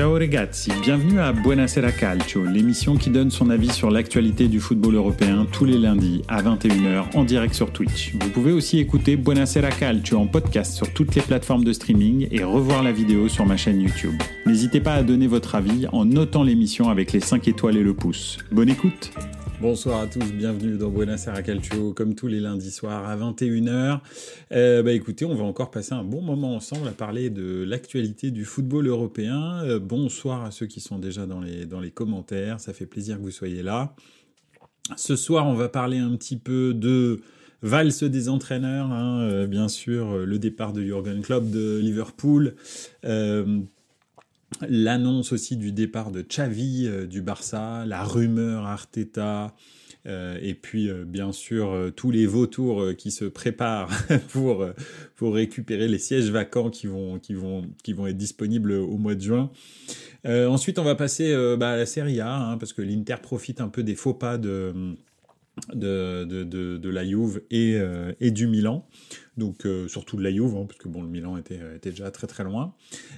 Ciao ragazzi, bienvenue à Buonasera Calcio, l'émission qui donne son avis sur l'actualité du football européen tous les lundis à 21h en direct sur Twitch. Vous pouvez aussi écouter Buonasera Calcio en podcast sur toutes les plateformes de streaming et revoir la vidéo sur ma chaîne YouTube. N'hésitez pas à donner votre avis en notant l'émission avec les 5 étoiles et le pouce. Bonne écoute Bonsoir à tous, bienvenue dans Buonasera Calcio, comme tous les lundis soirs à 21h. Euh, bah écoutez, on va encore passer un bon moment ensemble à parler de l'actualité du football européen. Euh, bonsoir à ceux qui sont déjà dans les, commentaires, ça fait plaisir que vous soyez là. Ce soir, on va parler un petit peu de valse des entraîneurs, hein, euh, bien sûr, le départ de Jurgen Klopp de Liverpool. L'annonce aussi du départ de Xavi euh, du Barça, la rumeur Arteta, euh, et puis euh, bien sûr tous les vautours qui se préparent pour, récupérer les sièges vacants qui vont, être disponibles au mois de juin. ensuite, on va passer bah, à la Serie A, hein, parce que l'Inter profite un peu des faux pas de, de, de, la Juve et, euh, et du Milan. Donc euh, surtout de la Juve, hein, parce que bon, le Milan était, était déjà très très loin.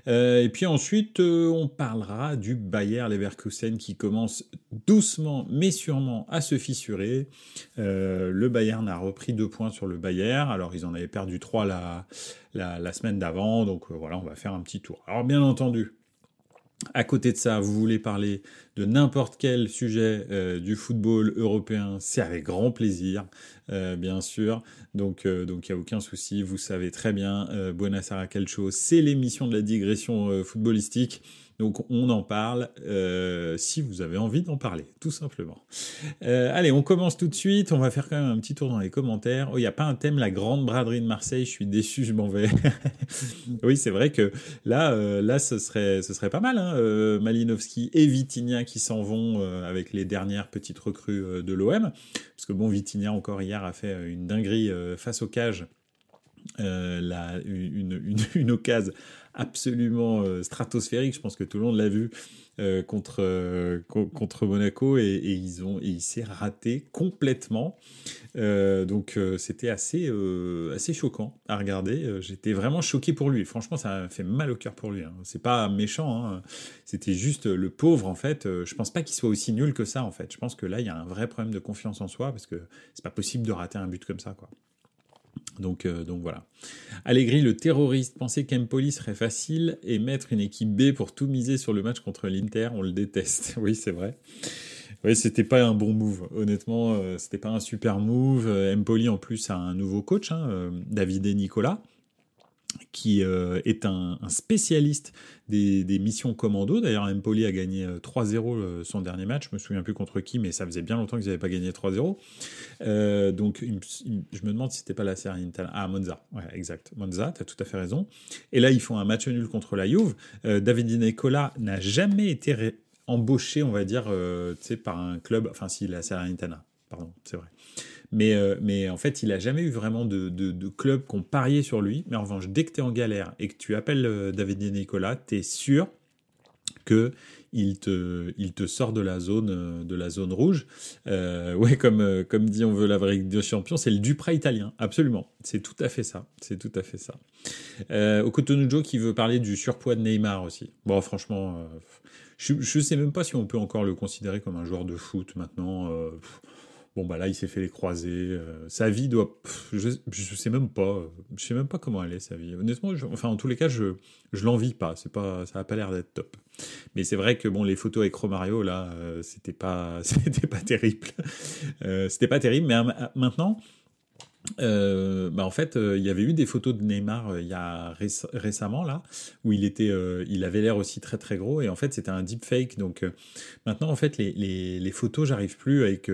Euh, et puis ensuite, on parlera du Bayer Leverkusen qui commence doucement mais sûrement à se fissurer. le Bayern a repris deux points sur le Bayer. Alors ils en avaient perdu trois la, la semaine d'avant. Donc voilà, on va faire un petit tour. Alors bien entendu, à côté de ça, vous voulez parler de n'importe quel sujet euh, du football européen, c'est avec grand plaisir, euh, bien sûr. Donc, euh, donc il n'y a aucun souci. Vous savez très bien, Buonasera Calcio, c'est l'émission de la digression footballistique. Donc on en parle euh, si vous avez envie d'en parler, tout simplement. Euh, allez, on commence tout de suite. On va faire quand même un petit tour dans les commentaires. Oh, il n'y a pas un thème, la grande braderie de Marseille. Je suis déçu, je m'en vais. oui, c'est vrai que là, euh, là, ce serait, ce serait pas mal. Hein, Malinowski et Vitinha qui s'en vont avec les dernières petites recrues de l'OM. Parce que bon, Vitinha encore hier a fait une dinguerie face au cage. La, une, une, une occasion absolument euh, stratosphérique. Je pense que tout le monde l'a vu euh, contre, euh, contre Monaco et, ils ont, il s'est raté complètement. donc c'était assez, assez choquant à regarder. J'étais vraiment choqué pour lui. Franchement, ça fait mal au cœur pour lui. Hein. C'est pas méchant. Hein. C'était juste le pauvre en fait. je pense pas qu'il soit aussi nul que ça en fait. Je pense que là, il y a un vrai problème de confiance en soi parce que c'est pas possible de rater un but comme ça quoi. Donc, euh, donc voilà. Allegri, le terroriste, pensait qu'Empoli serait facile et mettre une équipe B pour tout miser sur le match contre l'Inter, on le déteste. oui, c'est vrai. Oui, c'était pas un bon move. Honnêtement, euh, c'était pas un super move. Euh, Empoli, en plus, a un nouveau coach, hein, David et Nicolas qui euh, est un, spécialiste des, missions commando. D'ailleurs, Empoli a gagné 3-0 euh, son dernier match. Je me souviens plus contre qui, mais ça faisait bien longtemps qu'ils n'avaient pas gagné 3-0. Euh, donc, je me demande si c'était pas la série Intel. Ah, Monza. Ouais, exact. Monza, tu as tout à fait raison. Et là, ils font un match nul contre la Juve. David Nicola n'a jamais été embauché, on va dire, par un club. Enfin, si, la Intana. Pardon, c'est vrai. Mais, euh, mais en fait, il a jamais eu vraiment de, de, de club qui ont parié sur lui. Mais en revanche, dès que tu es en galère et que tu appelles euh, David et Nicolas, tu es sûr que il te, il te sort de la zone, euh, de la zone rouge. Euh, ouais, comme, comme dit on veut la vraie de champion, c'est le Duprat italien, absolument. C'est tout à fait ça. C'est tout à fait ça. Euh, Okotonujo qui veut parler du surpoids de Neymar aussi. Bon, franchement, je, je sais même pas si on peut encore le considérer comme un joueur de foot maintenant. Bon bah là il s'est fait les croisés. Euh, sa vie doit, je, je sais même pas, je sais même pas comment elle est sa vie. Honnêtement, enfin en tous les cas je je l'envie pas. C'est pas, ça a pas l'air d'être top. Mais c'est vrai que bon les photos avec Romario là, euh, c'était pas c'était pas terrible. Euh, c'était pas terrible. Mais maintenant euh, bah en fait, euh, il y avait eu des photos de Neymar euh, il y a récemment là, où il était, il avait l'air aussi très très gros et en fait c'était un deepfake. Donc maintenant en fait les, les, photos j'arrive plus avec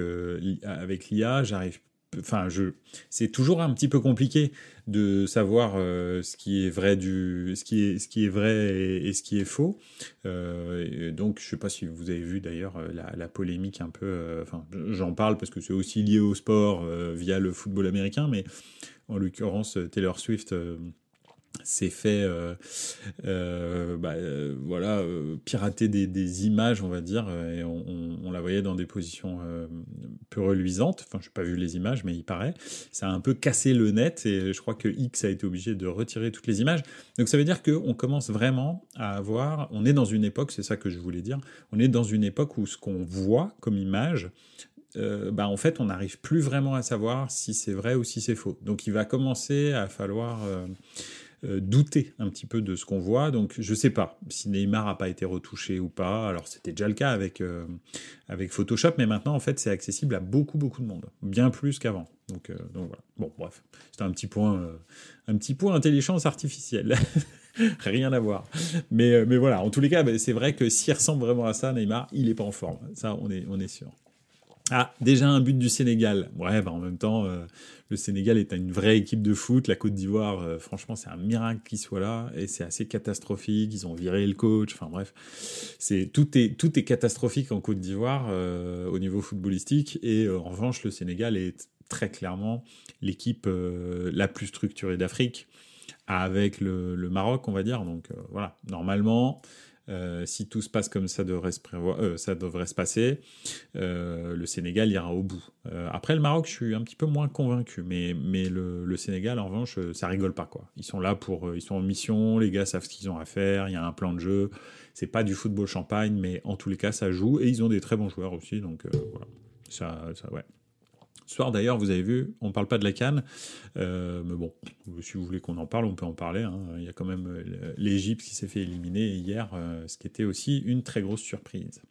avec l'IA, j'arrive enfin, je, c'est toujours un petit peu compliqué de savoir euh, ce qui est vrai du, ce qui est, ce qui est vrai et, ce qui est faux. Euh, donc, je sais pas si vous avez vu d'ailleurs euh, la, polémique un peu. j'en parle parce que c'est aussi lié au sport via le football américain, mais en l'occurrence, Taylor Swift s'est fait euh, euh, bah, euh, voilà pirater des, images on va dire et on, on, la voyait dans des positions peu peu reluisante. Enfin, je n'ai pas vu les images, mais il paraît. Ça a un peu cassé le net et je crois que X a été obligé de retirer toutes les images. Donc ça veut dire qu'on commence vraiment à avoir. On est dans une époque, c'est ça que je voulais dire. On est dans une époque où ce qu'on voit comme image euh, bah, en fait, on n'arrive plus vraiment à savoir si c'est vrai ou si c'est faux. Donc, il va commencer à falloir euh, douter un petit peu de ce qu'on voit. Donc, je ne sais pas si Neymar n'a pas été retouché ou pas. Alors, c'était déjà le cas avec, avec Photoshop, mais maintenant, en fait, c'est accessible à beaucoup, beaucoup de monde, bien plus qu'avant. Donc, donc, voilà. Bon, bref, c'était un petit point, un petit point intelligence artificielle. Rien à voir. Mais, mais voilà, en tous les cas, bah, c'est vrai que s'il ressemble vraiment à ça, Neymar, il n'est pas en forme. Ça, on est, on est sûr. Ah, déjà un but du Sénégal. Ouais, bah en même temps, euh, le Sénégal est une vraie équipe de foot. La Côte d'Ivoire, euh, franchement, c'est un miracle qu'il soit là et c'est assez catastrophique. Ils ont viré le coach. Enfin bref, c'est tout est tout est catastrophique en Côte d'Ivoire euh, au niveau footballistique et en revanche, le Sénégal est très clairement l'équipe la plus structurée d'Afrique avec le, Maroc, on va dire. Donc voilà, normalement. Euh, si tout se passe comme ça devrait se, prévoir, euh, ça devrait se passer, euh, le Sénégal ira au bout. après le Maroc, je suis un petit peu moins convaincu, mais, mais le, Sénégal, en revanche, ça rigole pas quoi. Ils sont là pour, ils sont en mission, les gars savent ce qu'ils ont à faire, il y a un plan de jeu. C'est pas du football champagne, mais en tous les cas, ça joue et ils ont des très bons joueurs aussi, donc voilà. Ça, ça, ouais. Soir d'ailleurs, vous avez vu, on ne parle pas de la Cannes, euh, mais bon, si vous voulez qu'on en parle, on peut en parler. Hein. Il y a quand même euh, l'Égypte qui s'est fait éliminer hier, euh, ce qui était aussi une très grosse surprise.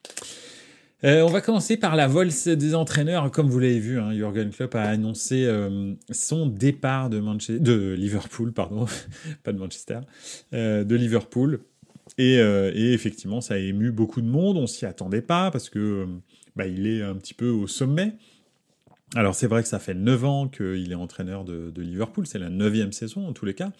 on va commencer par la vol des entraîneurs. Comme vous l'avez vu, hein, Jürgen Klopp a annoncé son départ de, de Liverpool, pardon, pas de Manchester, de Liverpool. Et, et, effectivement, ça a ému beaucoup de monde. On s'y attendait pas parce que bah, il est un petit peu au sommet. Alors c'est vrai que ça fait 9 ans qu'il est entraîneur de, Liverpool, c'est la neuvième saison en tous les cas,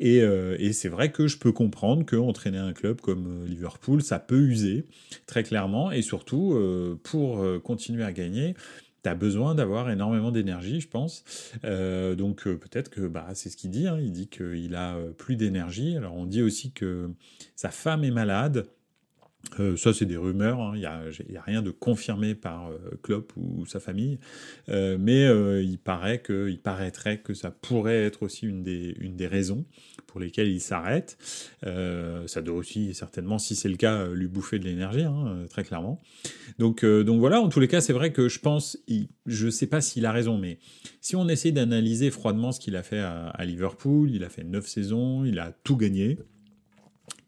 euh, et, c'est vrai que je peux comprendre qu'entraîner un club comme euh, Liverpool, ça peut user très clairement, et surtout euh, pour continuer à gagner, tu as besoin d'avoir énormément d'énergie, je pense. donc peut-être que bah, c'est ce qu'il dit, hein. il dit qu'il a plus d'énergie. Alors on dit aussi que sa femme est malade. Euh, ça, c'est des rumeurs, hein. il n'y a, rien de confirmé par euh, Klopp ou, sa famille, euh, mais il, paraît que, il paraîtrait que ça pourrait être aussi une des, une des raisons pour lesquelles il s'arrête. ça doit aussi, certainement, si c'est le cas, lui bouffer de l'énergie, hein, très clairement. Donc, donc voilà, en tous les cas, c'est vrai que je pense, je ne sais pas s'il a raison, mais si on essaie d'analyser froidement ce qu'il a fait à, à Liverpool, il a fait neuf saisons, il a tout gagné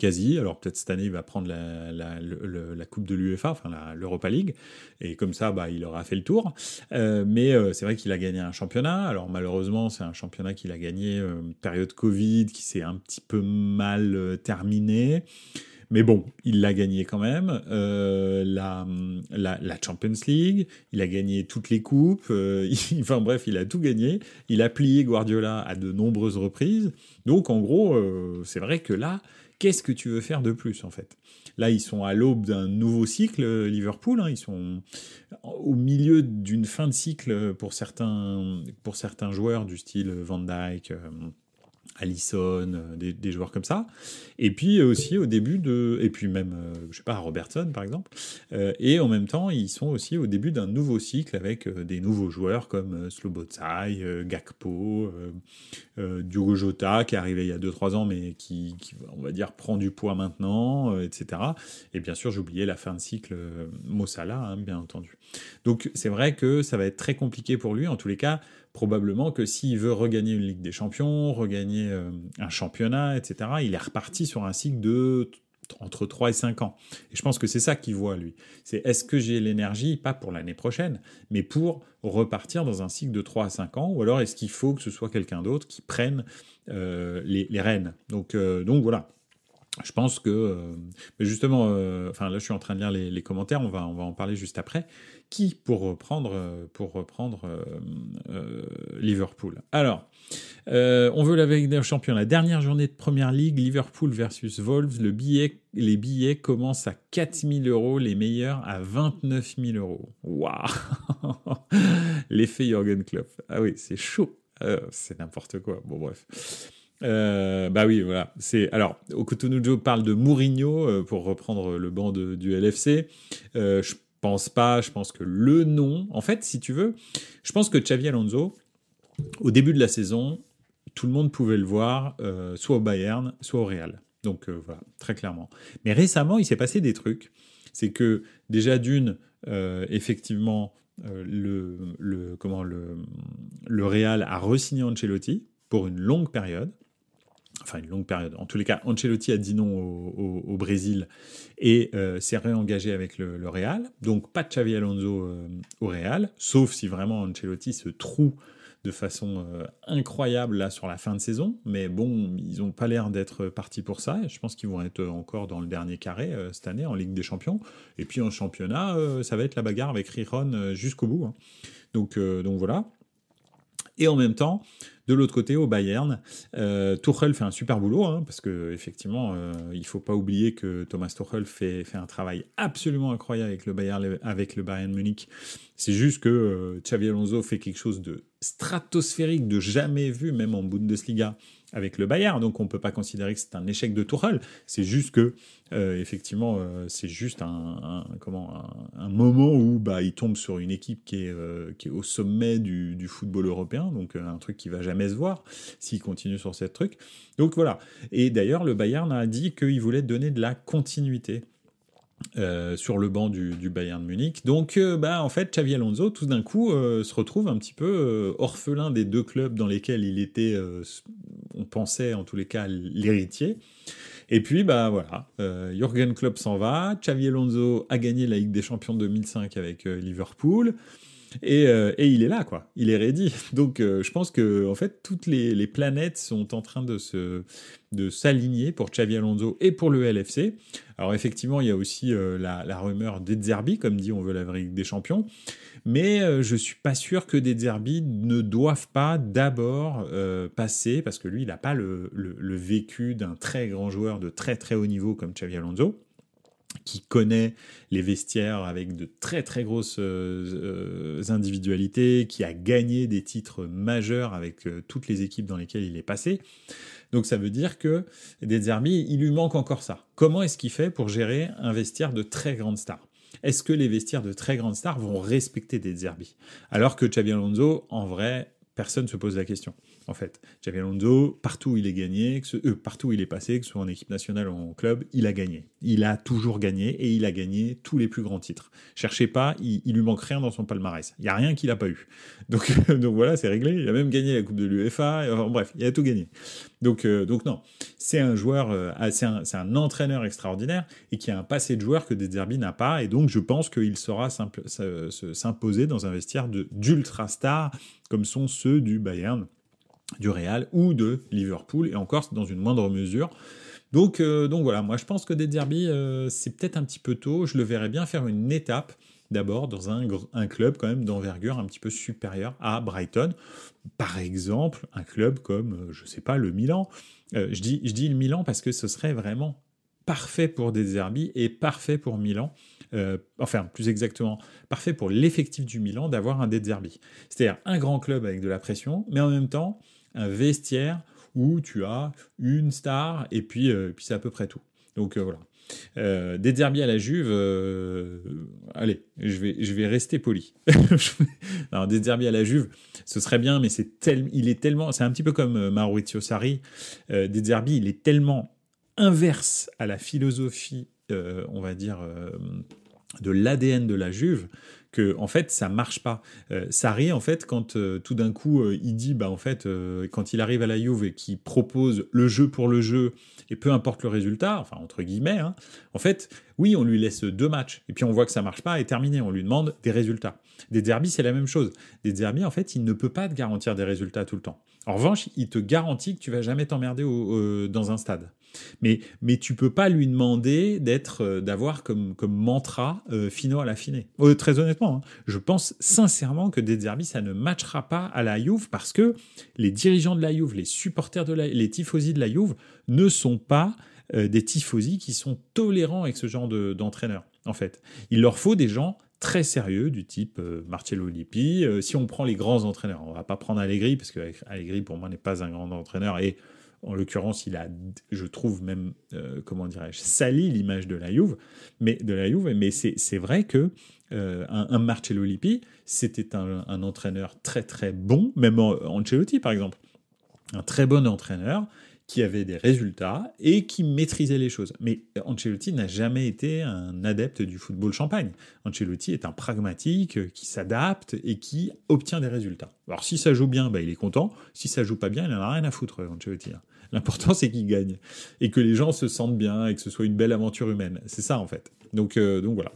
quasi. Alors peut-être cette année, il va prendre la, Coupe de l'UEFA, enfin l'Europa League, et comme ça, bah, il aura fait le tour. Euh, mais euh, c'est vrai qu'il a gagné un championnat. Alors malheureusement, c'est un championnat qu'il a gagné euh, période Covid, qui s'est un petit peu mal terminé. Mais bon, il l'a gagné quand même. la, Champions League, il a gagné toutes les coupes. enfin bref, il a tout gagné. Il a plié Guardiola à de nombreuses reprises. Donc en gros, c'est vrai que là, qu'est-ce que tu veux faire de plus en fait? Là, ils sont à l'aube d'un nouveau cycle, Liverpool. Hein. ils sont au milieu d'une fin de cycle pour certains, pour certains joueurs du style Van Dyke, euh, Allison, euh, des, joueurs comme ça. Et puis euh, aussi au début de, et puis même, euh, je sais pas, Robertson par exemple. et en même temps, ils sont aussi au début d'un nouveau cycle avec des nouveaux joueurs comme Slobotsai, Gakpo, Diogo Jota qui est arrivé il y a 2-3 ans mais qui, on va dire, prend du poids maintenant, etc. Et bien sûr, j'oubliais la fin de cycle Mossala, hein, bien entendu. Donc c'est vrai que ça va être très compliqué pour lui. En tous les cas, probablement que s'il veut regagner une Ligue des Champions, regagner euh, un championnat, etc., il est reparti sur un cycle de entre 3 et 5 ans. Et je pense que c'est ça qu'il voit, lui. C'est est-ce que j'ai l'énergie, pas pour l'année prochaine, mais pour repartir dans un cycle de 3 à 5 ans, ou alors est-ce qu'il faut que ce soit quelqu'un d'autre qui prenne euh, les, rênes donc, euh, donc voilà. Je pense que, mais justement, enfin là je suis en train de lire les, les, commentaires, on va, on va en parler juste après qui pour reprendre, pour reprendre euh, euh, Liverpool Alors, euh, on veut la des champion. La dernière journée de Première Ligue, Liverpool versus Wolves, le billet, les billets commencent à 4000 euros, les meilleurs à 29 000 euros. Waouh L'effet Jürgen Klopp. Ah oui, c'est chaud. c'est n'importe quoi. Bon, bref. bah oui, voilà. C'est alors Okutunujo parle de Mourinho pour reprendre le banc du LFC. je pense pas. Je pense que le nom, en fait, si tu veux, je pense que Xavi Alonso, au début de la saison, tout le monde pouvait le voir, euh, soit au Bayern, soit au Real. Donc euh, voilà, très clairement. Mais récemment, il s'est passé des trucs. C'est que déjà d'une, euh, effectivement, le, comment, le Real a re-signé Ancelotti pour une longue période enfin une longue période. En tous les cas, Ancelotti a dit non au, Brésil et euh, s'est réengagé avec le, Real. Donc pas de Xavi Alonso euh, au Real, sauf si vraiment Ancelotti se trouve de façon euh, incroyable là sur la fin de saison. Mais bon, ils n'ont pas l'air d'être partis pour ça. je pense qu'ils vont être encore dans le dernier carré cette année en Ligue des Champions. Et puis en championnat, ça va être la bagarre avec Riron jusqu'au bout. Hein. Donc, donc voilà. Et en même temps, de l'autre côté, au Bayern, euh, Tuchel fait un super boulot, hein, parce que effectivement, euh, il faut pas oublier que Thomas Tuchel fait, un travail absolument incroyable avec le Bayern, avec le Bayern Munich. C'est juste que euh, Xavi Alonso fait quelque chose de stratosphérique, de jamais vu, même en Bundesliga avec le Bayern. Donc on ne peut pas considérer que c'est un échec de Tuchel. C'est juste que euh, effectivement, euh, c'est juste un, comment un, moment où bah il tombe sur une équipe qui est euh, qui est au sommet du, du football européen. Donc un truc qui va jamais se voir s'il continue sur cette truc. Donc voilà. Et d'ailleurs le Bayern a dit qu'il voulait donner de la continuité euh, sur le banc du, Bayern Munich. Donc, euh, bah, en fait, Xavi Alonso, tout d'un coup, euh, se retrouve un petit peu orphelin des deux clubs dans lesquels il était, on pensait en tous les cas, l'héritier. Et puis, bah voilà, Jürgen Klopp s'en va, Xavi Alonso a gagné la Ligue des Champions 2005 avec Liverpool. Euh, et, il est là, quoi. Il est ready. Donc, euh, je pense que, en fait, toutes les, planètes sont en train de s'aligner pour Xavi Alonso et pour le LFC. Alors, effectivement, il y a aussi euh, la, la, rumeur d'Edzerbi, comme dit, on veut la des Champions. Mais je suis pas sûr que des ne doivent pas d'abord passer, parce que lui, il n'a pas le, le vécu d'un très grand joueur de très très haut niveau comme Xavi Alonso qui connaît les vestiaires avec de très très grosses euh, euh, individualités, qui a gagné des titres majeurs avec euh, toutes les équipes dans lesquelles il est passé. Donc ça veut dire que Deserbi, il lui manque encore ça. Comment est-ce qu'il fait pour gérer un vestiaire de très grandes stars Est-ce que les vestiaires de très grandes stars vont respecter Deserbi Alors que Xabi Alonso, en vrai, personne ne se pose la question en fait. Xavi Alonso, partout où il est gagné, que ce, euh, partout il est passé, que ce soit en équipe nationale ou en club, il a gagné. Il a toujours gagné et il a gagné tous les plus grands titres. Cherchez pas, il, lui manque rien dans son palmarès. Il y a rien qu'il a pas eu. Donc, voilà, c'est réglé. Il a même gagné la Coupe de l'UEFA. Bref, il a tout gagné. Donc, euh, donc non, c'est un joueur, euh, c'est un, entraîneur extraordinaire et qui a un passé de joueur que Deserbi n'a pas. Et donc, je pense qu'il saura s'imposer dans un vestiaire d'ultra stars comme sont ceux du Bayern du Real ou de Liverpool, et encore dans une moindre mesure. Donc, euh, donc voilà, moi je pense que des derby, euh, c'est peut-être un petit peu tôt. Je le verrais bien faire une étape d'abord dans un, club quand même d'envergure un petit peu supérieure à Brighton. Par exemple, un club comme, euh, je sais pas, le Milan. je, dis, je dis le Milan parce que ce serait vraiment parfait pour des derby et parfait pour Milan. enfin, plus exactement, parfait pour l'effectif du Milan d'avoir un derby. C'est-à-dire un grand club avec de la pression, mais en même temps un vestiaire où tu as une star et puis, euh, puis c'est à peu près tout. Donc euh, voilà. Euh, des derbies à la Juve, allez, je vais, je vais rester poli. Alors, des derbies à la Juve, ce serait bien, mais c'est tel, il est tellement, c'est un petit peu comme Maurizio Sarri. des derbies, il est tellement inverse à la philosophie, on va dire, de l'ADN de la Juve que en fait ça marche pas. Euh, Sarri en fait quand euh, tout d'un coup euh, il dit bah en fait euh, quand il arrive à la Juve et qu'il propose le jeu pour le jeu et peu importe le résultat, enfin entre guillemets, hein, en fait oui on lui laisse deux matchs et puis on voit que ça marche pas et terminé, on lui demande des résultats. Des derbies c'est la même chose. Des derbies en fait il ne peut pas te garantir des résultats tout le temps. En revanche il te garantit que tu vas jamais t'emmerder dans un stade. Mais, mais tu peux pas lui demander d'être, euh, d'avoir comme, comme mantra euh, fino à la fine. Euh, très honnêtement, hein, je pense sincèrement que des ça ne matchera pas à la Juve parce que les dirigeants de la Juve, les supporters de la, les tifosi de la Juve ne sont pas des tifosi qui sont tolérants avec ce genre d'entraîneur. en fait, il leur faut des gens très sérieux du type Marcello Lippi. si on prend les grands entraîneurs, on va pas prendre Allegri parce que Allegri pour moi n'est pas un grand entraîneur et En l'occurrence, il a, je trouve même, comment dirais-je, sali l'image de la Juve, mais de la Juve. Mais c'est vrai que un, un, Marcello Lippi, c'était un, entraîneur très très bon, même Ancelotti par exemple, un très bon entraîneur qui avait des résultats et qui maîtrisait les choses. Mais Ancelotti n'a jamais été un adepte du football champagne. Ancelotti est un pragmatique euh, qui s'adapte et qui obtient des résultats. Alors si ça joue bien, bah, il est content. Si ça joue pas bien, il n'en a rien à foutre, Ancelotti. L'important, c'est qu'il gagne et que les gens se sentent bien et que ce soit une belle aventure humaine. C'est ça, en fait. Donc, euh, donc voilà.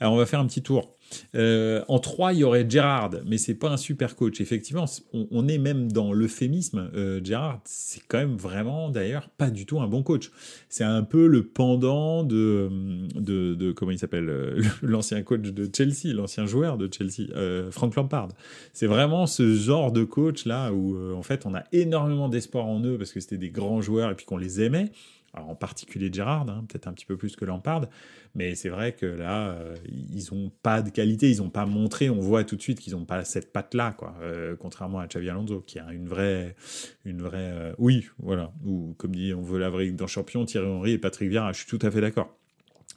Alors, on va faire un petit tour. Euh, en 3, il y aurait Gérard, mais c'est pas un super coach. Effectivement, on, est même dans l'euphémisme. Euh, Gérard, c'est quand même vraiment, d'ailleurs, pas du tout un bon coach. C'est un peu le pendant de, de, comment il s'appelle, euh, l'ancien coach de Chelsea, l'ancien joueur de Chelsea, euh, Frank Lampard. C'est vraiment ce genre de coach là où, en fait, on a énormément d'espoir en eux parce que c'était des grands joueurs et puis qu'on les aimait en particulier Gérard, hein, peut-être un petit peu plus que Lampard, mais c'est vrai que là, euh, ils n'ont pas de qualité, ils n'ont pas montré, on voit tout de suite qu'ils n'ont pas cette patte-là, quoi, euh, contrairement à Xavi Alonso, qui a une vraie, une vraie, euh, oui, voilà, ou comme dit, on veut la vraie dans champion, Thierry Henry et Patrick Vieira, je suis tout à fait d'accord.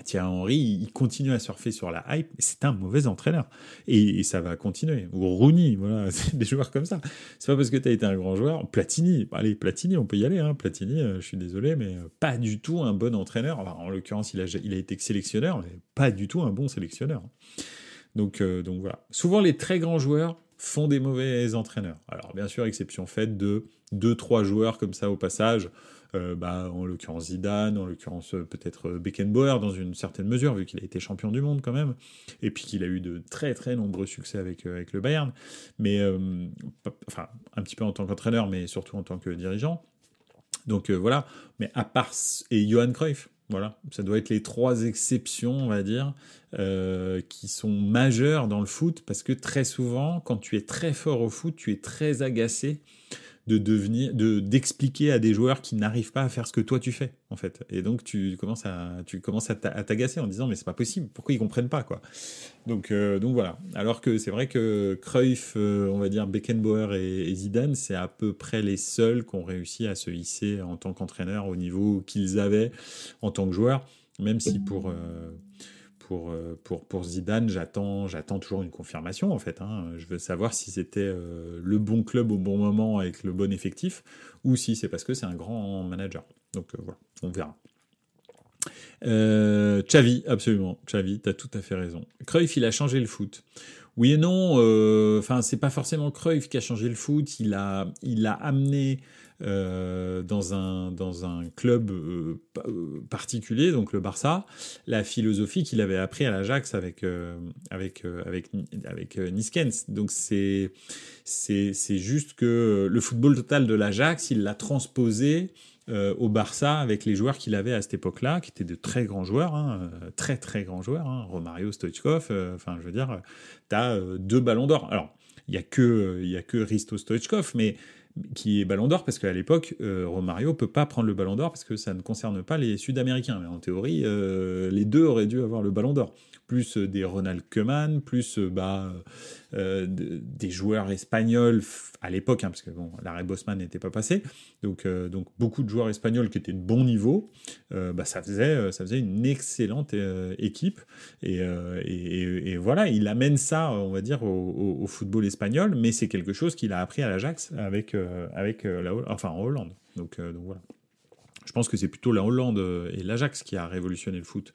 Thierry Henry, il continue à surfer sur la hype, c'est un mauvais entraîneur. Et, ça va continuer. Ou Rooney, voilà, des joueurs comme ça. C'est pas parce que tu as été un grand joueur. Platini, allez, Platini, on peut y aller. Hein. Platini, euh, je suis désolé, mais euh, pas du tout un bon entraîneur. en l'occurrence, il a, été sélectionneur, mais pas du tout un bon sélectionneur. Donc, euh, donc voilà. Souvent, les très grands joueurs font des mauvais entraîneurs. Alors, bien sûr, exception faite de deux, trois joueurs comme ça au passage. Euh, bah, en l'occurrence Zidane, en l'occurrence euh, peut-être euh, Beckenbauer dans une certaine mesure, vu qu'il a été champion du monde quand même, et puis qu'il a eu de très très nombreux succès avec, avec le Bayern, mais enfin un petit peu en tant qu'entraîneur, mais surtout en tant que dirigeant. Donc voilà, mais à part et Johan Cruyff, voilà, ça doit être les trois exceptions, on va dire, qui sont majeures dans le foot, parce que très souvent, quand tu es très fort au foot, tu es très agacé de devenir, de d'expliquer à des joueurs qui n'arrivent pas à faire ce que toi tu fais en fait. Et donc tu commences à, tu commences à t'agacer en disant mais c'est pas possible, pourquoi ils comprennent pas quoi? Donc euh, donc voilà. Alors que c'est vrai que Cruyff, euh, on va dire Beckenbauer et, Zidane, c'est à peu près les seuls qui ont réussi à se hisser en tant qu'entraîneur au niveau qu'ils avaient en tant que joueurs, même si pour euh, pour, euh, pour, Zidane, j'attends, j'attends toujours une confirmation en fait. Hein. Je veux savoir si c'était euh, le bon club au bon moment avec le bon effectif ou si c'est parce que c'est un grand manager. Donc euh, voilà, on verra. Euh, Xavi, absolument. Xavi, tu as tout à fait raison. Cruyff, il a changé le foot. Oui et non. Enfin, c'est pas forcément Cruyff qui a changé le foot. Il a, il a amené euh, dans, un, dans un club euh, euh, particulier, donc le Barça, la philosophie qu'il avait appris à l'Ajax avec, avec, avec, avec Niskens. Donc c'est, c'est, c'est juste que le football total de l'Ajax, il l'a transposé au Barça avec les joueurs qu'il avait à cette époque-là, qui étaient de très grands joueurs, hein, très très grands joueurs, hein, Romario, Stoichkov, enfin je veux dire, tu as deux ballons d'or. Alors, il n'y a, que, a que Risto Stoichkov, mais qui est Ballon d'Or, parce qu'à l'époque, euh, Romario peut pas prendre le Ballon d'Or parce que ça ne concerne pas les Sud-Américains. Mais en théorie, euh, les deux auraient dû avoir le Ballon d'Or plus euh, des Ronald Koeman, plus euh, bah, euh, des joueurs espagnols à l'époque, hein, parce que bon, l'arrêt Bosman n'était pas passé, donc, donc beaucoup de joueurs espagnols qui étaient de bon niveau, bah, ça, faisait, ça faisait une excellente équipe, et, et, voilà, il amène ça, on va dire, au, au football espagnol, mais c'est quelque chose qu'il a appris à l'Ajax avec, avec la, enfin en Hollande, donc, donc voilà. Je pense que c'est plutôt la Hollande et l'Ajax qui a révolutionné le foot.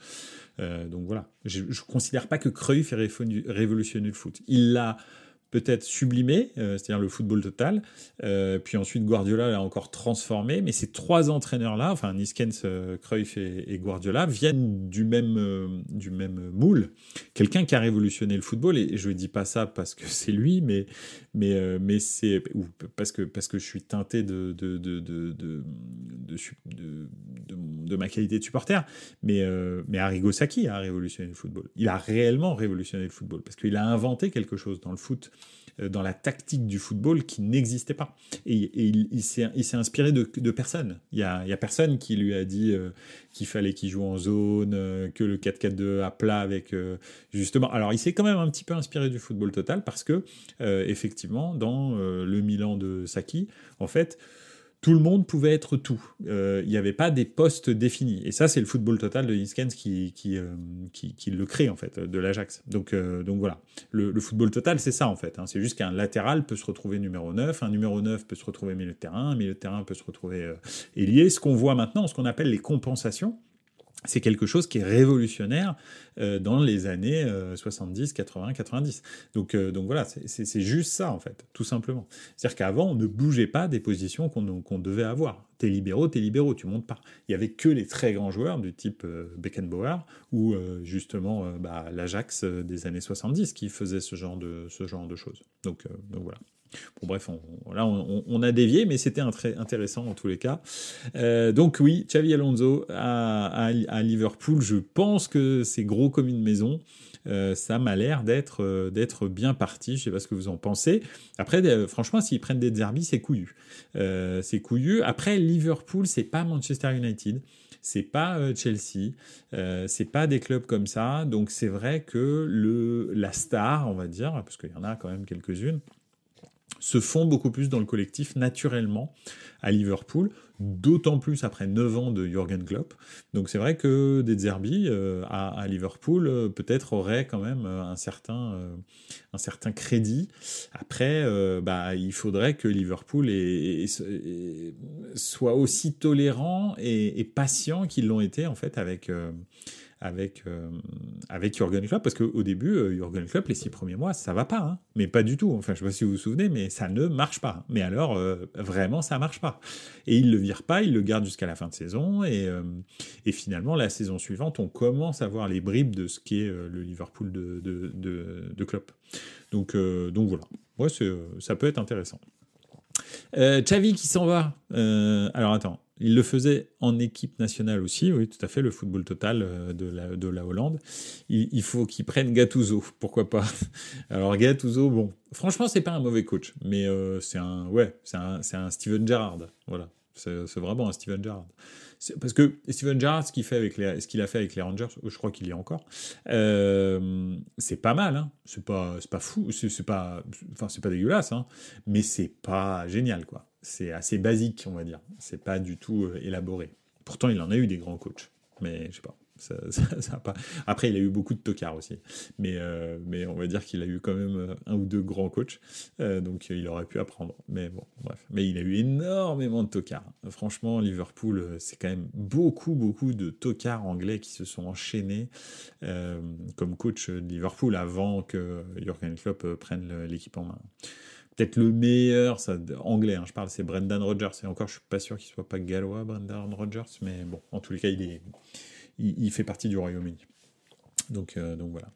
Euh, donc voilà, je ne considère pas que Cruyff ait révolutionné le foot. Il l'a peut-être sublimé, euh, c'est-à-dire le football total. Euh, puis ensuite, Guardiola l'a encore transformé. Mais ces trois entraîneurs-là, enfin Niskens, euh, Cruyff et, Guardiola, viennent du même, du même moule. Quelqu'un qui a révolutionné le football, et je ne dis pas ça parce que c'est lui, mais, mais, mais c'est parce que, parce que je suis teinté de, de, de, de, de, de ma qualité de supporter. Mais, mais Arrigo Sacchi a révolutionné le football. Il a réellement révolutionné le football parce qu'il a inventé quelque chose dans le foot dans la tactique du football qui n'existait pas. Et, il, s'est inspiré de, personne. Il n'y a, personne qui lui a dit euh, qu'il fallait qu'il joue en zone, euh, que le 4-4-2 à plat avec justement. Alors il s'est quand même un petit peu inspiré du football total parce que effectivement dans le Milan de Saki, en fait, tout le monde pouvait être tout. Euh, il n'y avait pas des postes définis. Et ça, c'est le football total de qui, euh, qui, qui, le crée, en fait, de l'Ajax. Donc, euh, donc voilà. Le, le, football total, c'est ça, en fait. Hein. C'est juste qu'un latéral peut se retrouver numéro 9, un numéro 9 peut se retrouver milieu de terrain, un milieu de terrain peut se retrouver ailier. Ce qu'on voit maintenant, ce qu'on appelle les compensations, c'est quelque chose qui est révolutionnaire euh, dans les années 70, 80, 90. Donc, euh, donc voilà, c'est juste ça en fait, tout simplement. C'est-à-dire qu'avant, on ne bougeait pas des positions qu'on devait avoir. T'es libéraux, t'es libéraux, tu montes pas. Il y avait que les très grands joueurs du type euh, Beckenbauer ou justement bah, l'Ajax des années 70 qui faisaient ce genre de, ce genre de choses. Donc, donc voilà. Bon, bref, on, là, on, a dévié, mais c'était intéressant en tous les cas. Euh, donc oui, Xavi Alonso à, Liverpool, je pense que c'est gros comme une maison. Euh, ça m'a l'air d'être euh, d'être bien parti. Je sais pas ce que vous en pensez. Après, franchement, s'ils prennent des derbies, c'est couillu. c'est couillu. Après, Liverpool, c'est pas Manchester United c'est pas Chelsea, c'est pas des clubs comme ça. Donc c'est vrai que le la star, on va dire, parce qu'il y en a quand même quelques-unes, se font beaucoup plus dans le collectif naturellement à Liverpool, d'autant plus après 9 ans de Jürgen Klopp. Donc c'est vrai que des Zerbi euh, à, Liverpool euh, peut-être aurait quand même euh, un certain, un certain crédit. Après, bah, il faudrait que Liverpool soit aussi tolérant et, et patient qu'ils l'ont été en fait avec avec, euh, avec Jurgen Klopp, parce qu'au début, euh, Jurgen Klopp, les six premiers mois, ça va pas, hein. mais pas du tout. Enfin, je sais pas si vous vous souvenez, mais ça ne marche pas. Mais alors, euh, vraiment, ça marche pas. Et il le vire pas, il le garde jusqu'à la fin de saison, et, et finalement, la saison suivante, on commence à voir les bribes de ce qui est le Liverpool de, de, de, Klopp. Donc, donc voilà, ouais, ça peut être intéressant. Euh, Xavi qui s'en va. alors attends, il le faisait en équipe nationale aussi, oui, tout à fait, le football total euh, de la, de la Hollande. Il, faut qu'il prenne Gattuso, pourquoi pas. Alors Gattuso, bon, franchement, c'est pas un mauvais coach, mais euh, c'est un, ouais, c'est un, un, Steven Gerrard, voilà. C'est vraiment un Steven Gerrard. Parce que Steven Gerrard, ce qu'il fait avec les, ce qu'il a fait avec les Rangers, je crois qu'il y est encore, euh, c'est pas mal. Hein. C'est pas, c'est pas fou, c'est pas, enfin c'est pas dégueulasse, hein. mais c'est pas génial quoi c'est assez basique, on va dire. C'est pas du tout euh, élaboré. Pourtant, il en a eu des grands coachs, mais je sais pas. Après, il a eu beaucoup de tocards aussi, mais, euh, on va dire qu'il a eu quand même euh, un ou deux grands coachs, donc il aurait pu apprendre. Mais bon, bref. Mais il a eu énormément de tocards. Franchement, Liverpool, c'est quand même beaucoup, beaucoup de tocards anglais qui se sont enchaînés comme coach de Liverpool avant que Jurgen Klopp prenne l'équipe en main peut-être le meilleur, ça, anglais, hein, je parle, c'est Brendan Rodgers. Et encore, je suis pas sûr qu'il soit pas gallois, Brendan Rodgers, mais bon, en tous les cas, il, est, il, fait partie du Royaume-Uni. Donc, euh, donc voilà.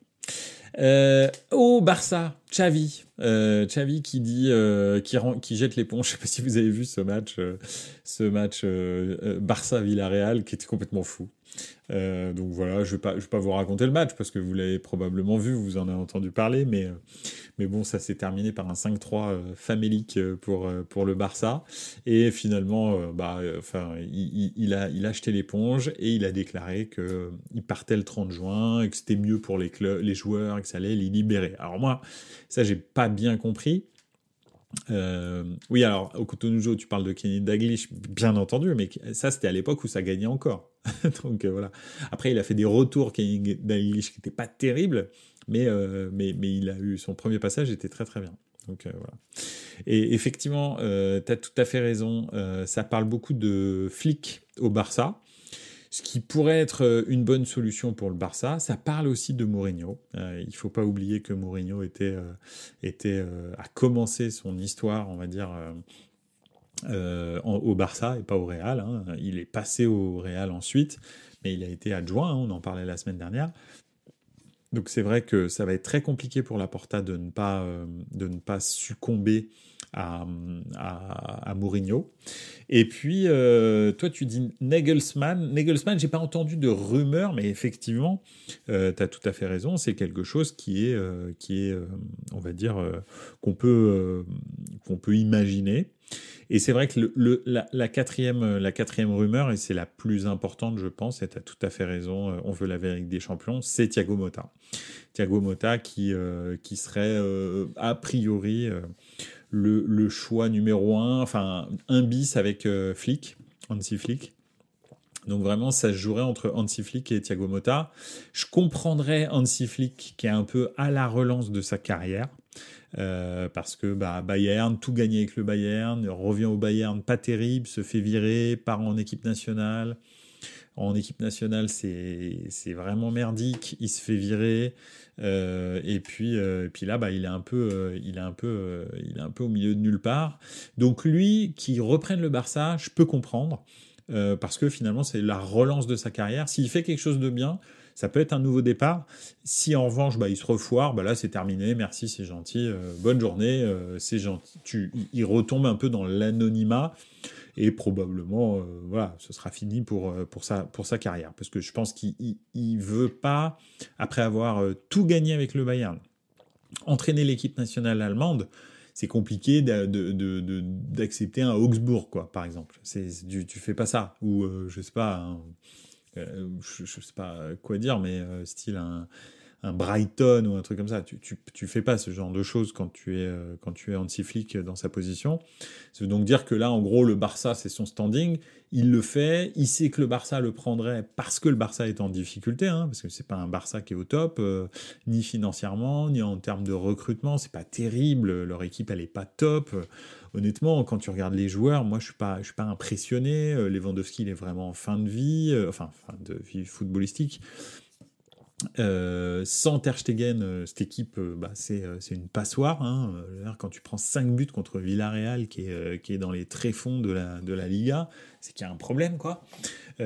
Euh, au Barça, Xavi, euh, Xavi qui dit, euh, qui, qui jette l'éponge. Je sais pas si vous avez vu ce match, euh, ce match Barça Villarreal qui était complètement fou. Euh, donc voilà, je ne vais, pas vous raconter le match parce que vous l'avez probablement vu, vous en avez entendu parler, mais, euh, mais bon, ça s'est terminé par un 5-3 euh, famélique pour, pour le Barça. Et finalement, bah, enfin, il, a, il a acheté l'éponge et il a déclaré qu'il partait le 30 juin et que c'était mieux pour les, les joueurs que ça allait les libérer. Alors moi, ça, j'ai pas bien compris. Euh, oui, alors au Cotonou, tu parles de Kenny Daglish, bien entendu, mais ça c'était à l'époque où ça gagnait encore. Donc euh, voilà. Après, il a fait des retours Kenny Daglish qui n'étaient pas terribles, mais, euh, mais, mais il a eu son premier passage était très très bien. Donc voilà. Et effectivement, tu as tout à fait raison. ça parle beaucoup de flics au Barça ce qui pourrait être euh, une bonne solution pour le Barça. Ça parle aussi de Mourinho. Euh, il ne faut pas oublier que Mourinho était, euh, était, a commencé son histoire, on va dire, au Barça et pas au Real. Hein. Il est passé au Real ensuite, mais il a été adjoint, hein, on en parlait la semaine dernière. Donc c'est vrai que ça va être très compliqué pour la Porta de ne pas, de ne pas succomber à, Mourinho. Et puis, euh, toi, tu dis Nagelsmann. Nagelsmann, j'ai pas entendu de rumeur, mais effectivement, euh, tu as tout à fait raison. C'est quelque chose qui est, euh, qui est on va dire, qu'on peut, qu'on peut imaginer. Et c'est vrai que la, quatrième, la quatrième rumeur, et c'est la plus importante, je pense, et tu as tout à fait raison, euh, on veut la avec des champions, c'est Thiago Motta. Thiago Motta qui, euh, qui serait a priori le, choix numéro un, enfin un bis avec Flick, Hansi Flick. Donc vraiment, ça se jouerait entre Hansi Flick et Thiago Motta. Je comprendrais Hansi Flick qui est un peu à la relance de sa carrière. Euh, parce que bah, Bayern, tout gagné avec le Bayern, revient au Bayern, pas terrible, se fait virer, part en équipe nationale. En équipe nationale, c'est vraiment merdique, il se fait virer. Euh, et puis, euh, puis là, bah, il est un peu, il est un peu, il est un peu au milieu de nulle part. Donc lui, qui reprenne le Barça, je peux comprendre. Euh, parce que finalement c'est la relance de sa carrière. S'il fait quelque chose de bien, ça peut être un nouveau départ. Si en revanche bah, il se refoire, bah là c'est terminé, merci, c'est gentil, euh, bonne journée, euh, c'est gentil. Tu, il retombe un peu dans l'anonymat et probablement voilà, ce sera fini pour, sa, carrière. Parce que je pense qu'il ne veut pas, après avoir tout gagné avec le Bayern, entraîner l'équipe nationale allemande c'est compliqué d'accepter un Augsbourg, quoi, par exemple. Tu, tu fais pas ça. Ou, euh, je sais pas, euh, je, sais pas quoi dire, mais euh, style un, un Brighton ou un truc comme ça. Tu, tu, tu, fais pas ce genre de choses quand tu es, euh, quand tu es anti-flic dans sa position. Ça veut donc dire que là, en gros, le Barça, c'est son standing. Il le fait. Il sait que le Barça le prendrait parce que le Barça est en difficulté, hein, parce que c'est pas un Barça qui est au top, euh, ni financièrement, ni en termes de recrutement. C'est pas terrible. Leur équipe, elle est pas top. honnêtement, quand tu regardes les joueurs, moi, je suis pas, je suis pas impressionné. Euh, Lewandowski, il est vraiment en fin de vie, enfin, fin de vie footballistique. Euh, sans Ter Stegen, euh, cette équipe, euh, bah, c'est une passoire. Hein. Quand tu prends 5 buts contre Villarreal, qui est, dans les tréfonds de la, de la Liga, c'est qu'il y a un problème. quoi.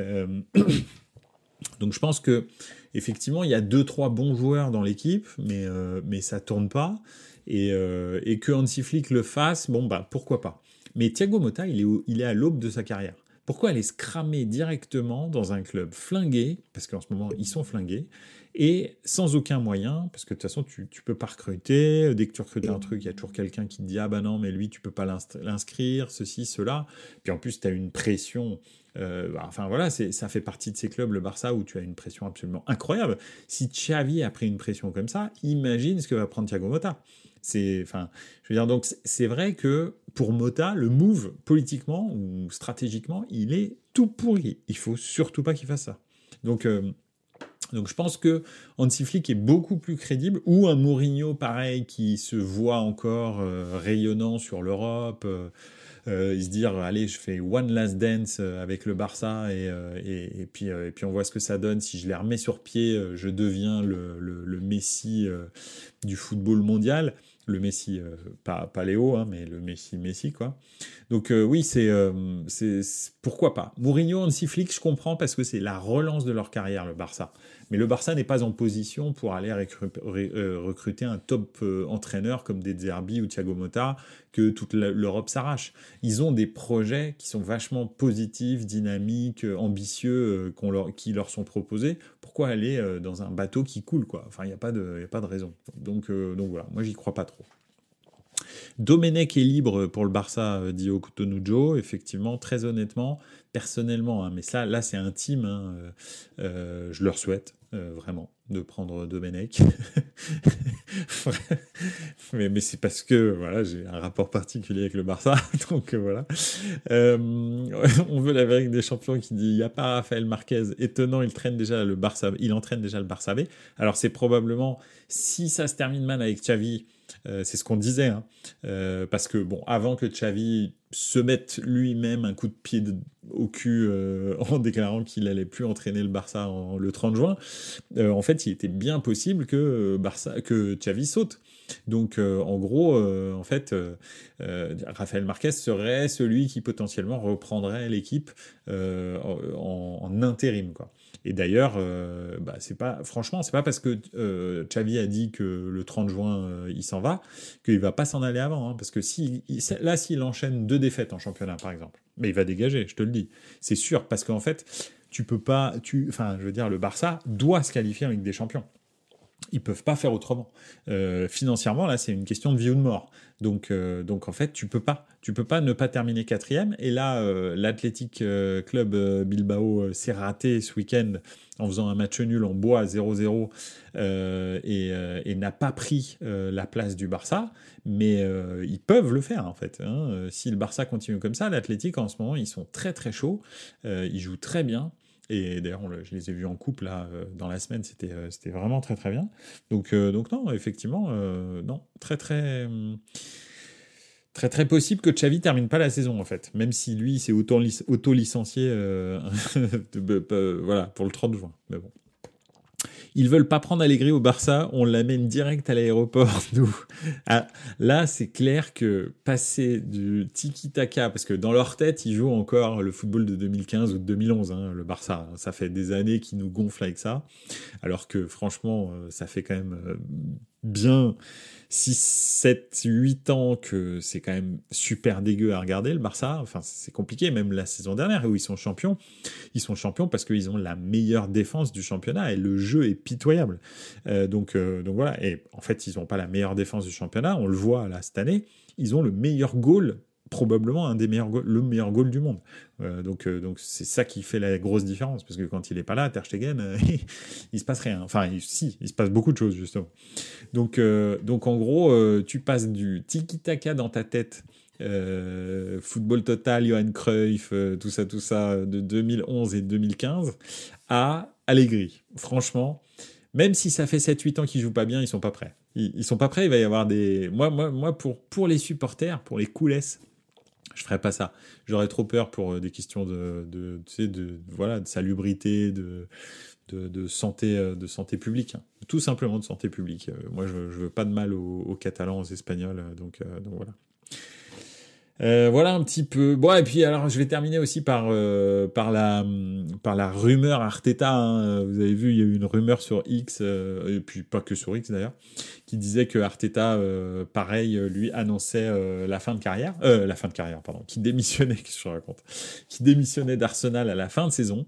donc je pense que effectivement, il y a 2-3 bons joueurs dans l'équipe, mais, mais ça tourne pas. Et, et que Hansi Flick le fasse, bon, bah pourquoi pas. Mais Thiago Motta, il est, il est à l'aube de sa carrière. Pourquoi aller se cramer directement dans un club flingué, parce qu'en ce moment ils sont flingués, et sans aucun moyen, parce que de toute façon, tu ne peux pas recruter. Dès que tu recrutes un truc, il y a toujours quelqu'un qui te dit Ah bah non, mais lui, tu peux pas l'inscrire, ceci, cela. Puis en plus, tu as une pression. Euh, bah, enfin voilà, ça fait partie de ces clubs, le Barça, où tu as une pression absolument incroyable. Si Xavi a pris une pression comme ça, imagine ce que va prendre Thiago Motta. C'est, enfin, je veux dire, donc c'est vrai que pour Mota, le move politiquement ou stratégiquement, il est tout pourri. Il faut surtout pas qu'il fasse ça. Donc euh, donc je pense que Flick est beaucoup plus crédible, ou un Mourinho pareil qui se voit encore euh, rayonnant sur l'Europe, euh, euh, il se dire allez je fais one last dance avec le Barça et, et puis on voit ce que ça donne, si je les remets sur pied, je deviens le, le, le Messi du football mondial le Messi, pas, pas Léo, hein, mais le Messi Messi, quoi. Donc oui, c'est c'est pourquoi pas. Mourinho, Hansi Flick, je comprends parce que c'est la relance de leur carrière, le Barça. Mais le Barça n'est pas en position pour aller euh, recruter un top euh, entraîneur comme des Zerbi ou Thiago Motta que toute l'Europe s'arrache. Ils ont des projets qui sont vachement positifs, dynamiques, euh, ambitieux, qui leur sont proposés. Aller dans un bateau qui coule quoi Enfin, il n'y a, pas de, raison. Donc, donc voilà, moi j'y crois pas trop. Domenech est libre pour le Barça, dit Okutonujo. Effectivement, très honnêtement, personnellement, hein, mais ça, là, c'est intime. Hein, je leur souhaite. Euh, vraiment, de prendre Domenech. mais, mais c'est parce que voilà, j'ai un rapport particulier avec le Barça, donc euh, voilà. Euh, on veut la vérité des champions qui dit il n'y a pas Raphaël Marquez, étonnant, il déjà le Barça, il entraîne déjà le Barça B. Alors c'est probablement si ça se termine mal avec Xavi, c'est ce qu'on disait, hein, parce que bon, avant que Xavi se mette lui-même un coup de pied au cul euh, en déclarant qu'il allait plus entraîner le Barça le 30 juin, euh, en fait, il était bien possible que euh, Barça, que Xavi saute. Donc, en gros, en fait, Raphaël Marquez serait celui qui potentiellement reprendrait l'équipe en, en, intérim, quoi. Et d'ailleurs, euh, bah, c'est pas, franchement, c'est pas parce que euh, Xavi a dit que le 30 juin euh, il s'en va qu'il va pas s'en aller avant. Hein, parce que si, là, s'il enchaîne deux défaites en championnat, par exemple, mais il va dégager, je te le dis. C'est sûr, parce qu'en fait, tu peux pas, tu, enfin, je dire, le Barça doit se qualifier avec des champions. Ils peuvent pas faire autrement. Euh, financièrement, là, c'est une question de vie ou de mort. Donc, euh, donc en fait, tu peux pas, tu peux pas ne pas terminer quatrième. Et là, euh, l'Athletic Club Bilbao s'est raté ce week-end en faisant un match nul en bois 0-0 et, et n'a pas pris la place du Barça. Mais ils peuvent le faire en fait. Hein. Si le Barça continue comme ça, l'Athletic en ce moment, ils sont très très chauds. ils jouent très bien. Et d'ailleurs, je les ai vus en couple là, euh, dans la semaine, c'était, euh, c'était vraiment très très bien. Donc, euh, non, effectivement, non, très très très très possible que Xavi termine pas la saison en fait, même si lui s'est auto-licencié voilà, pour le 30 juin. Mais bon. Ils veulent pas prendre Allegri au Barça, on l'amène direct à l'aéroport, nous. Ah, là, c'est clair que passer du tiki-taka, parce que dans leur tête, ils jouent encore le football de 2015 ou de 2011, hein, le Barça. Ça fait des années qu'ils nous gonflent avec ça, alors que franchement, euh, ça fait quand même euh, bien 6, 7, 8 ans que c'est quand même super dégueu à regarder le Barça. Enfin, c'est compliqué, même la saison dernière où ils sont champions. Ils sont champions parce qu'ils ont la meilleure défense du championnat et le jeu est pitoyable. Euh, donc, euh, donc voilà. Et en fait, ils n'ont pas la meilleure défense du championnat. On le voit là cette année. Ils ont le meilleur goal probablement un des meilleurs le meilleur goal du monde. Euh, donc euh, donc c'est ça qui fait la grosse différence parce que quand il est pas là, Ter Stegen, euh, il se passe rien. Enfin si, il se passe beaucoup de choses justement. Donc donc en gros, tu passes du tiki taka dans ta tête. football total, Johan Cruyff, tout ça, tout ça, de 2011 et 2015, à Allegri. Franchement, même si ça fait 7-8 ans qu'ils jouent pas bien, ils sont pas prêts. Ils, ils, sont pas prêts, il va y avoir des... Moi, moi, moi pour, pour les supporters, pour les coulisses, je ferais pas ça. J'aurais trop peur pour euh, des questions de, de, voilà, de salubrité, de, de, santé, euh, de santé publique, hein. tout simplement de santé publique. Euh, moi, je, veux pas de mal aux, aux Catalans, aux Espagnols, donc, donc voilà. Euh, voilà un petit peu. Bon et puis alors je vais terminer aussi par euh, par la par la rumeur Arteta. Hein. Vous avez vu il y a eu une rumeur sur X euh, et puis pas que sur X d'ailleurs qui disait que Arteta pareil lui annonçait la fin de carrière, la fin de carrière pardon, qui démissionnait qu'est-ce que je raconte, qui démissionnait d'Arsenal à la fin de saison.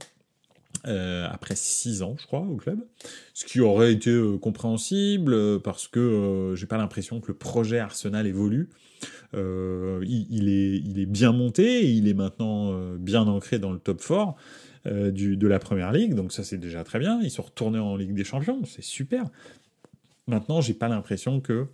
après six ans, je crois, au club, ce qui aurait été compréhensible parce que j'ai pas l'impression que le projet Arsenal évolue. Euh, il, est, bien monté, il est maintenant euh, bien ancré dans le top 4 euh, de la première ligue, donc ça c'est déjà très bien. Ils sont retournés en Ligue des Champions, c'est super. Maintenant, j'ai pas l'impression que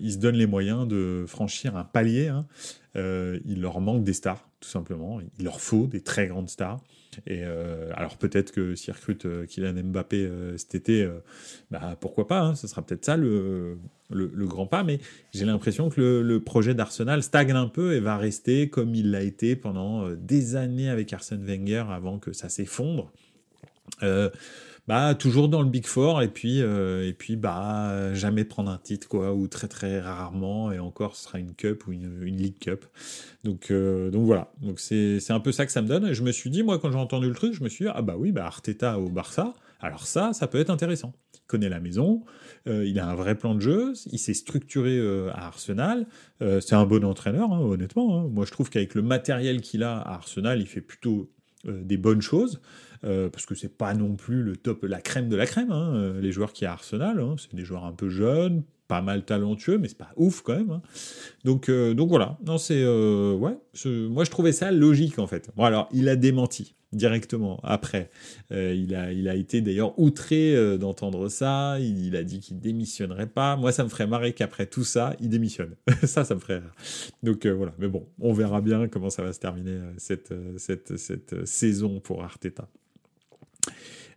ils se donnent les moyens de franchir un palier. Hein. il leur manque des stars, tout simplement. Il leur faut des très grandes stars. Et euh, alors peut-être que s'ils recrutent euh, Kylian Mbappé euh, cet été, bah, pourquoi pas, hein, ce sera peut-être ça le, le, grand pas, mais j'ai l'impression que le, le projet d'Arsenal stagne un peu et va rester comme il l'a été pendant des années avec Arsène Wenger avant que ça s'effondre bah toujours dans le Big Four et puis euh, et puis bah jamais prendre un titre quoi ou très très rarement. Et encore ce sera une cup ou une, une League Cup. Donc euh, donc voilà. Donc c'est un peu ça que ça me donne. Et je me suis dit moi quand j'ai entendu le truc je me suis dit ah bah oui bah Arteta au Barça. Alors ça ça peut être intéressant. Il connaît la maison euh, il a un vrai plan de jeu il s'est structuré à Arsenal. C'est un bon entraîneur hein, honnêtement hein. moi je trouve qu'avec le matériel qu'il a à Arsenal il fait plutôt des bonnes choses euh, parce que c'est pas non plus le top, la crème de la crème. Hein, euh, les joueurs qui a Arsenal, hein, c'est des joueurs un peu jeunes, pas mal talentueux, mais c'est pas ouf quand même. Hein. Donc, euh, donc voilà. Non, c'est ouais. moi, je trouvais ça logique en fait. Bon, alors, il a démenti directement après. il a, il a été d'ailleurs outré d'entendre ça. Il, a dit qu'il démissionnerait pas. Moi, ça me ferait marrer qu'après tout ça, il démissionne. ça, ça me ferait. Donc voilà. Mais bon, on verra bien comment ça va se terminer cette, cette, cette saison pour Arteta.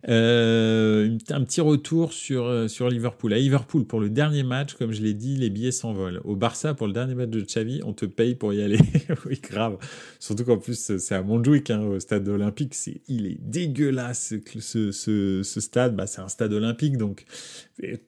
Euh, un petit retour sur, euh, sur Liverpool. À Liverpool, pour le dernier match, comme je l'ai dit, les billets s'envolent. Au Barça, pour le dernier match de Xavi, on te paye pour y aller. oui, grave. Surtout qu'en plus, c'est à Montjuic, hein, au stade olympique. C'est, il est dégueulasse, ce, stade. Bah, c'est un stade olympique, donc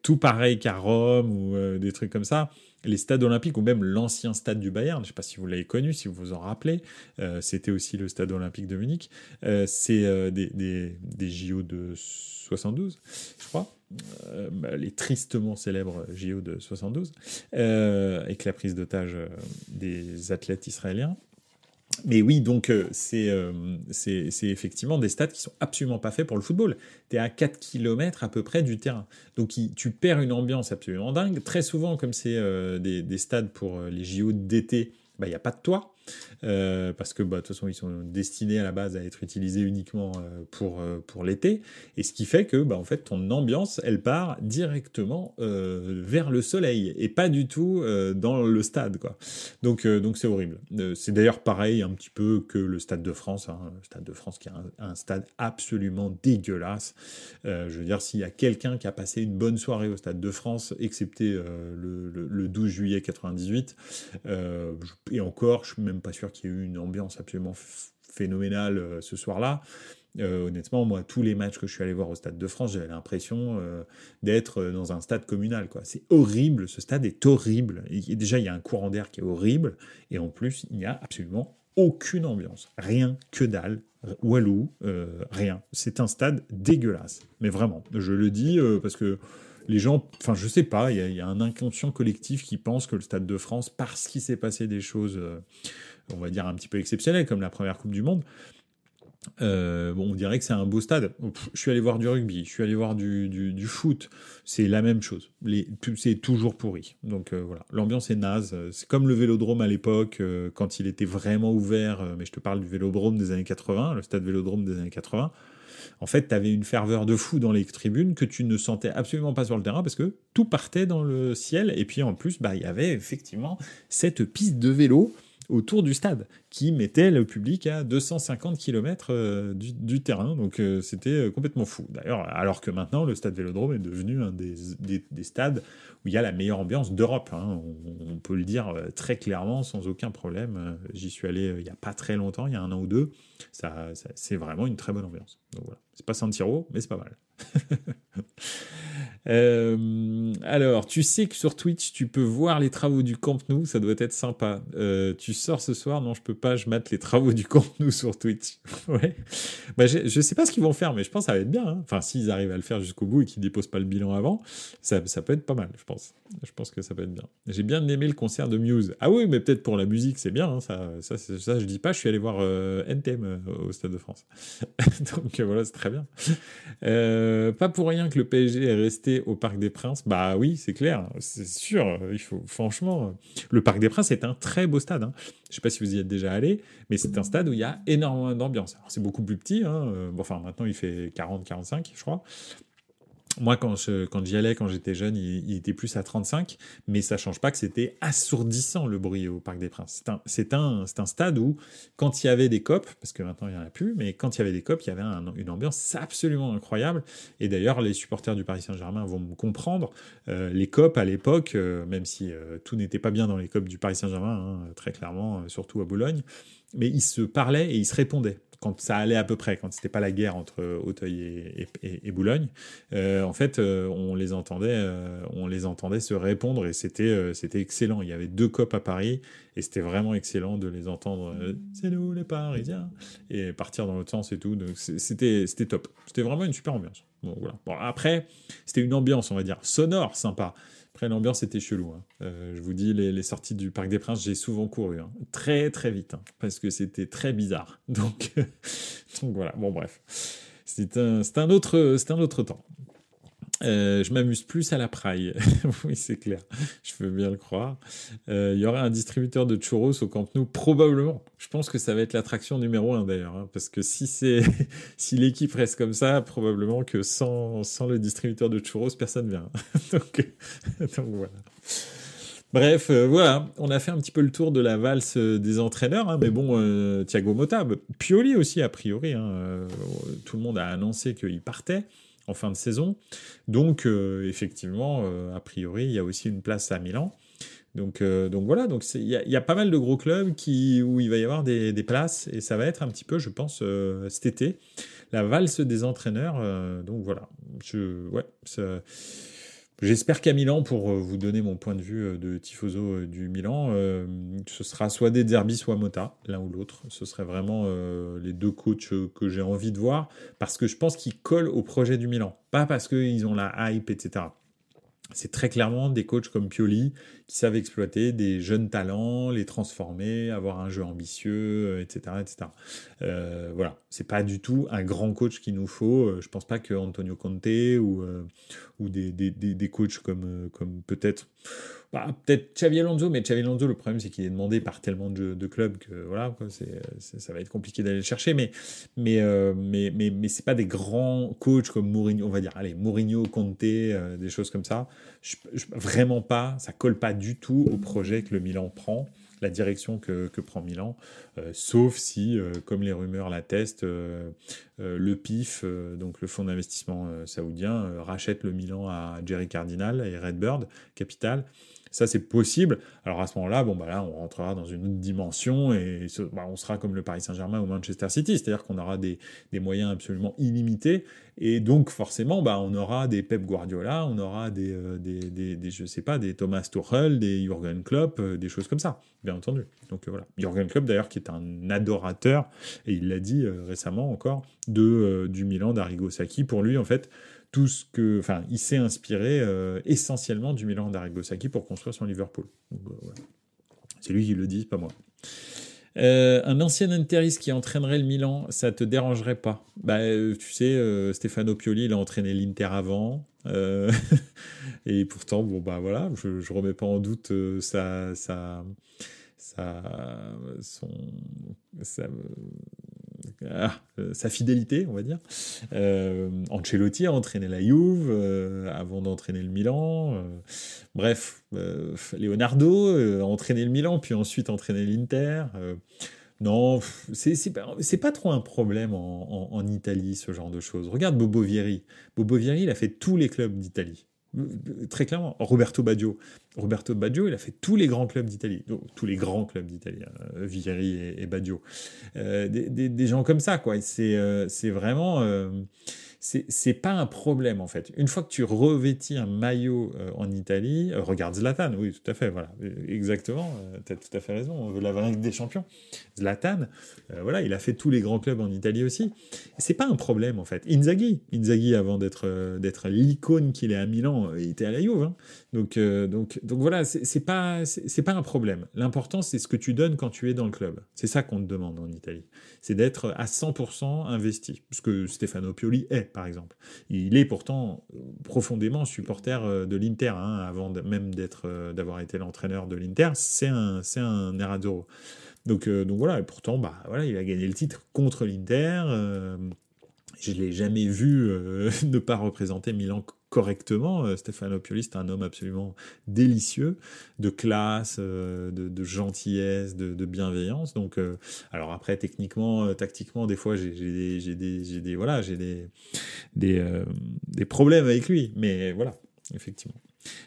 tout pareil qu'à Rome ou euh, des trucs comme ça les stades olympiques ou même l'ancien stade du Bayern, je ne sais pas si vous l'avez connu, si vous vous en rappelez, euh, c'était aussi le stade olympique de Munich, euh, c'est euh, des, des, JO de 72, je crois, bah, les tristement célèbres JO de 72, avec la prise d'otage des athlètes israéliens. Mais oui, donc c'est c'est effectivement des stades qui sont absolument pas faits pour le football. Tu es à 4 km à peu près du terrain. Donc tu perds une ambiance absolument dingue. Très souvent, comme c'est des, des, stades pour les JO d'été, bah, il n'y a pas de toit. Euh, parce que bah, de toute façon ils sont destinés à la base à être utilisés uniquement euh, pour, euh, pour l'été, et ce qui fait que bah, en fait ton ambiance elle part directement vers le soleil et pas du tout dans le stade quoi. Donc donc c'est horrible. c'est d'ailleurs pareil un petit peu que le Stade de France, hein, le Stade de France qui est un, stade absolument dégueulasse. je veux dire s'il y a quelqu'un qui a passé une bonne soirée au Stade de France, excepté le, le, 12 juillet 98, et encore je suis même pas sûr qu'il y ait eu une ambiance absolument phénoménale euh, ce soir-là. Euh, honnêtement, moi, tous les matchs que je suis allé voir au Stade de France, j'avais l'impression euh, d'être dans un stade communal. C'est horrible, ce stade est horrible. Déjà, il y a un courant d'air qui est horrible, et en plus, il n'y a absolument aucune ambiance. Rien que dalle, Walou, rien. C'est un stade dégueulasse. Mais vraiment, je le dis parce que les gens, enfin je sais pas, il y, a un inconscient collectif qui pense que le Stade de France, parce qu'il s'est passé des choses, euh, on va dire un petit peu exceptionnelles, comme la première Coupe du Monde, euh, on dirait que c'est un beau stade. Je suis allé voir du rugby, je suis allé voir du, foot, c'est la même chose. C'est toujours pourri. Donc euh, voilà, l'ambiance est naze. C'est comme le vélodrome à l'époque, quand il était vraiment ouvert, mais je te parle du vélodrome des années 80, le stade vélodrome des années 80 en fait, tu avais une ferveur de fou dans les tribunes que tu ne sentais absolument pas sur le terrain parce que tout partait dans le ciel. Et puis en plus, bah, il y avait effectivement cette piste de vélo autour du stade qui mettait le public à 250 km euh, du, terrain. Donc euh, c'était euh, complètement fou. D'ailleurs, alors que maintenant, le stade Vélodrome est devenu un des, stades où il y a la meilleure ambiance d'Europe. Hein. On, peut le dire très clairement, sans aucun problème. J'y suis allé il n'y a pas très longtemps, il y a un an ou deux. Ça, c'est vraiment une très bonne ambiance. Donc voilà. C'est pas San Siro, mais c'est pas mal. Euh, alors, tu sais que sur Twitch, tu peux voir les travaux du Camp Nou, ça doit être sympa. Euh, tu sors ce soir Non, je peux pas, je mate les travaux du Camp Nou sur Twitch. Bah, je sais pas ce qu'ils vont faire, mais je pense que ça va être bien. Hein. Enfin, s'ils arrivent à le faire jusqu'au bout et qu'ils déposent pas le bilan avant, ça, peut être pas mal, je pense. Je pense que ça peut être bien. J'ai bien aimé le concert de Muse. Ah oui, mais peut-être pour la musique, c'est bien. Hein, ça, ça, ça, je dis pas, je suis allé voir euh, NTM au Stade de France. Donc voilà, c'est très bien. pas pour rien que le PSG est resté au Parc des Princes. Bah oui, c'est clair, c'est sûr. Il faut franchement, le Parc des Princes est un très beau stade. Hein. Je sais pas si vous y êtes déjà allé, mais c'est un stade où il y a énormément d'ambiance. C'est beaucoup plus petit. Hein. Bon, enfin, maintenant il fait 40-45, je crois. Moi, quand, quand j'y allais, quand j'étais jeune, il, était plus à 35, mais ça change pas que c'était assourdissant le bruit au Parc des Princes. C'est un, un, un, stade où, quand il y avait des copes, parce que maintenant il n'y en a plus, mais quand il y avait des copes, il y avait une ambiance absolument incroyable. Et d'ailleurs, les supporters du Paris Saint-Germain vont me comprendre. Euh, les copes à l'époque, euh, même si euh, tout n'était pas bien dans les copes du Paris Saint-Germain, hein, très clairement, surtout à Boulogne, mais ils se parlaient et ils se répondaient quand ça allait à peu près, quand c'était pas la guerre entre Auteuil et, Boulogne, euh, en fait, euh, on les entendait, euh, on les entendait se répondre et c'était, c'était excellent. Il y avait deux copes à Paris et c'était vraiment excellent de les entendre. c'est nous les Parisiens et partir dans l'autre sens et tout. Donc c'était, c'était top. C'était vraiment une super ambiance. Bon, voilà. Bon, après, c'était une ambiance, on va dire, sonore, sympa. Après, l'ambiance était chelou. Hein. Euh, je vous dis, les, sorties du Parc des Princes, j'ai souvent couru. Hein. Très, très vite. Hein, parce que c'était très bizarre. Donc, donc voilà. Bon, bref. C'est un autre temps. Euh, je m'amuse plus à la praille. oui, c'est clair. Je veux bien le croire. Euh, il y aura un distributeur de churros au Camp Nou, probablement. Je pense que ça va être l'attraction numéro un d'ailleurs, hein, parce que si si l'équipe reste comme ça, probablement que sans, sans le distributeur de churros, personne vient. donc, donc voilà. Bref, euh, voilà, on a fait un petit peu le tour de la valse des entraîneurs, hein, mais bon, Thiago Motta, Pioli aussi a priori, hein, tout le monde a annoncé qu'il partait en fin de saison. Donc, euh, effectivement, euh, a priori, il y a aussi une place à Milan. Donc, euh, donc voilà, donc il y, a pas mal de gros clubs qui, où il va y avoir des, places et ça va être un petit peu, je pense, cet été, la valse des entraîneurs. donc voilà, je, ouais, J'espère qu'à Milan, pour euh, vous donner mon point de vue euh, de tifoso euh, du Milan, ce sera soit des Derby, soit Mota, l'un ou l'autre. Ce serait vraiment les deux coachs que j'ai envie de voir, parce que je pense qu'ils collent au projet du Milan. Pas parce qu'ils ont la hype, etc. c'est très clairement des coachs comme Pioli qui savent exploiter des jeunes talents, les transformer, avoir un jeu ambitieux, etc., euh, etc. Euh, voilà, c'est pas du tout un grand coach qu'il nous faut. Euh, je pense pas que Antonio Conte ou ou des, coachs comme peut-être bah, peut-être Xavi Alonso, mais Xavi Alonso, le problème c'est qu'il est demandé par tellement de, clubs que voilà, ça va être compliqué d'aller le chercher. Mais mais mais mais mais c'est pas des grands coachs comme Mourinho, on va dire, allez Mourinho, Conte, des choses comme ça. Vraiment pas, ça colle pas du tout au projet que le Milan prend, la direction que, prend Milan, euh, sauf si, euh, comme les rumeurs l'attestent, euh, le PIF, donc le fonds d'investissement saoudien, rachète le Milan à Jerry Cardinal et Redbird Capital ça, c'est possible. Alors à ce moment-là, bon, bah là, on rentrera dans une autre dimension et bah, on sera comme le Paris Saint-Germain ou Manchester City, c'est-à-dire qu'on aura des, moyens absolument illimités. Et donc, forcément, bah, on aura des Pep Guardiola, on aura des, euh, des, des, je sais pas, des Thomas Tuchel, des Jürgen Klopp, euh, des choses comme ça, bien entendu. Donc euh, voilà. Jürgen Klopp, d'ailleurs, qui est un adorateur, et il l'a dit récemment encore, de, du Milan d'Arrigo Sacchi. Pour lui, en fait, tout ce que, enfin, il s'est inspiré euh, essentiellement du Milan d'Arrigo Sacchi pour construire son Liverpool. Euh, c'est lui qui le dit, pas moi. Euh, un ancien interiste qui entraînerait le Milan, ça te dérangerait pas? Bah, tu sais, Stefano Pioli, il a entraîné l'Inter avant, et pourtant, bon bah voilà, je, je remets pas en doute sa, sa, sa, son, sa, ah, euh, sa fidélité, on va dire. Euh, Ancelotti a entraîné la Juve euh, avant d'entraîner le Milan. bref, Leonardo a entraîné le Milan, puis ensuite entraîné l'Inter. non, c'est pas, pas trop un problème en, en, Italie, ce genre de choses. Regarde Bobo Vieri. Bobo Vieri, il a fait tous les clubs d'Italie. Très clairement, Roberto Baggio. Roberto Baggio, il a fait tous les grands clubs d'Italie, tous les grands clubs d'Italie, hein, Vieri et, Baggio. Euh, des, gens comme ça, quoi. C'est euh, vraiment. Euh, c'est pas un problème en fait. Une fois que tu revêtis un maillot euh, en Italie, euh, regarde Zlatan, oui, tout à fait, voilà, exactement, euh, tu as tout à fait raison, on veut la Ligue des Champions. Zlatan, voilà, il a fait tous les grands clubs en Italie aussi. C'est pas un problème en fait. Inzaghi, Inzaghi avant d'être d'être l'icône qu'il est à Milan, il était à la Juve. Hein. Donc, donc, donc voilà, c'est pas, c'est pas un problème. L'important, c'est ce que tu donnes quand tu es dans le club. C'est ça qu'on te demande en Italie. C'est d'être à 100% investi. Ce que Stefano Pioli est par exemple. Il est pourtant profondément supporter euh, de l'Inter, hein, avant même d'être, euh, d'avoir été l'entraîneur de l'Inter. C'est un, c'est un Nerazzurro. Donc, euh, donc voilà, et pourtant, bah, voilà, il a gagné le titre contre l'Inter. Je l'ai jamais vu ne pas représenter Milan correctement. Euh, Stefano Pioli, c'est un homme absolument délicieux, de classe, euh, de, gentillesse, de, bienveillance. Donc, euh, alors après, techniquement, tactiquement, des fois, j'ai des, des, des, voilà, j'ai des, des problèmes avec lui. Mais voilà, effectivement.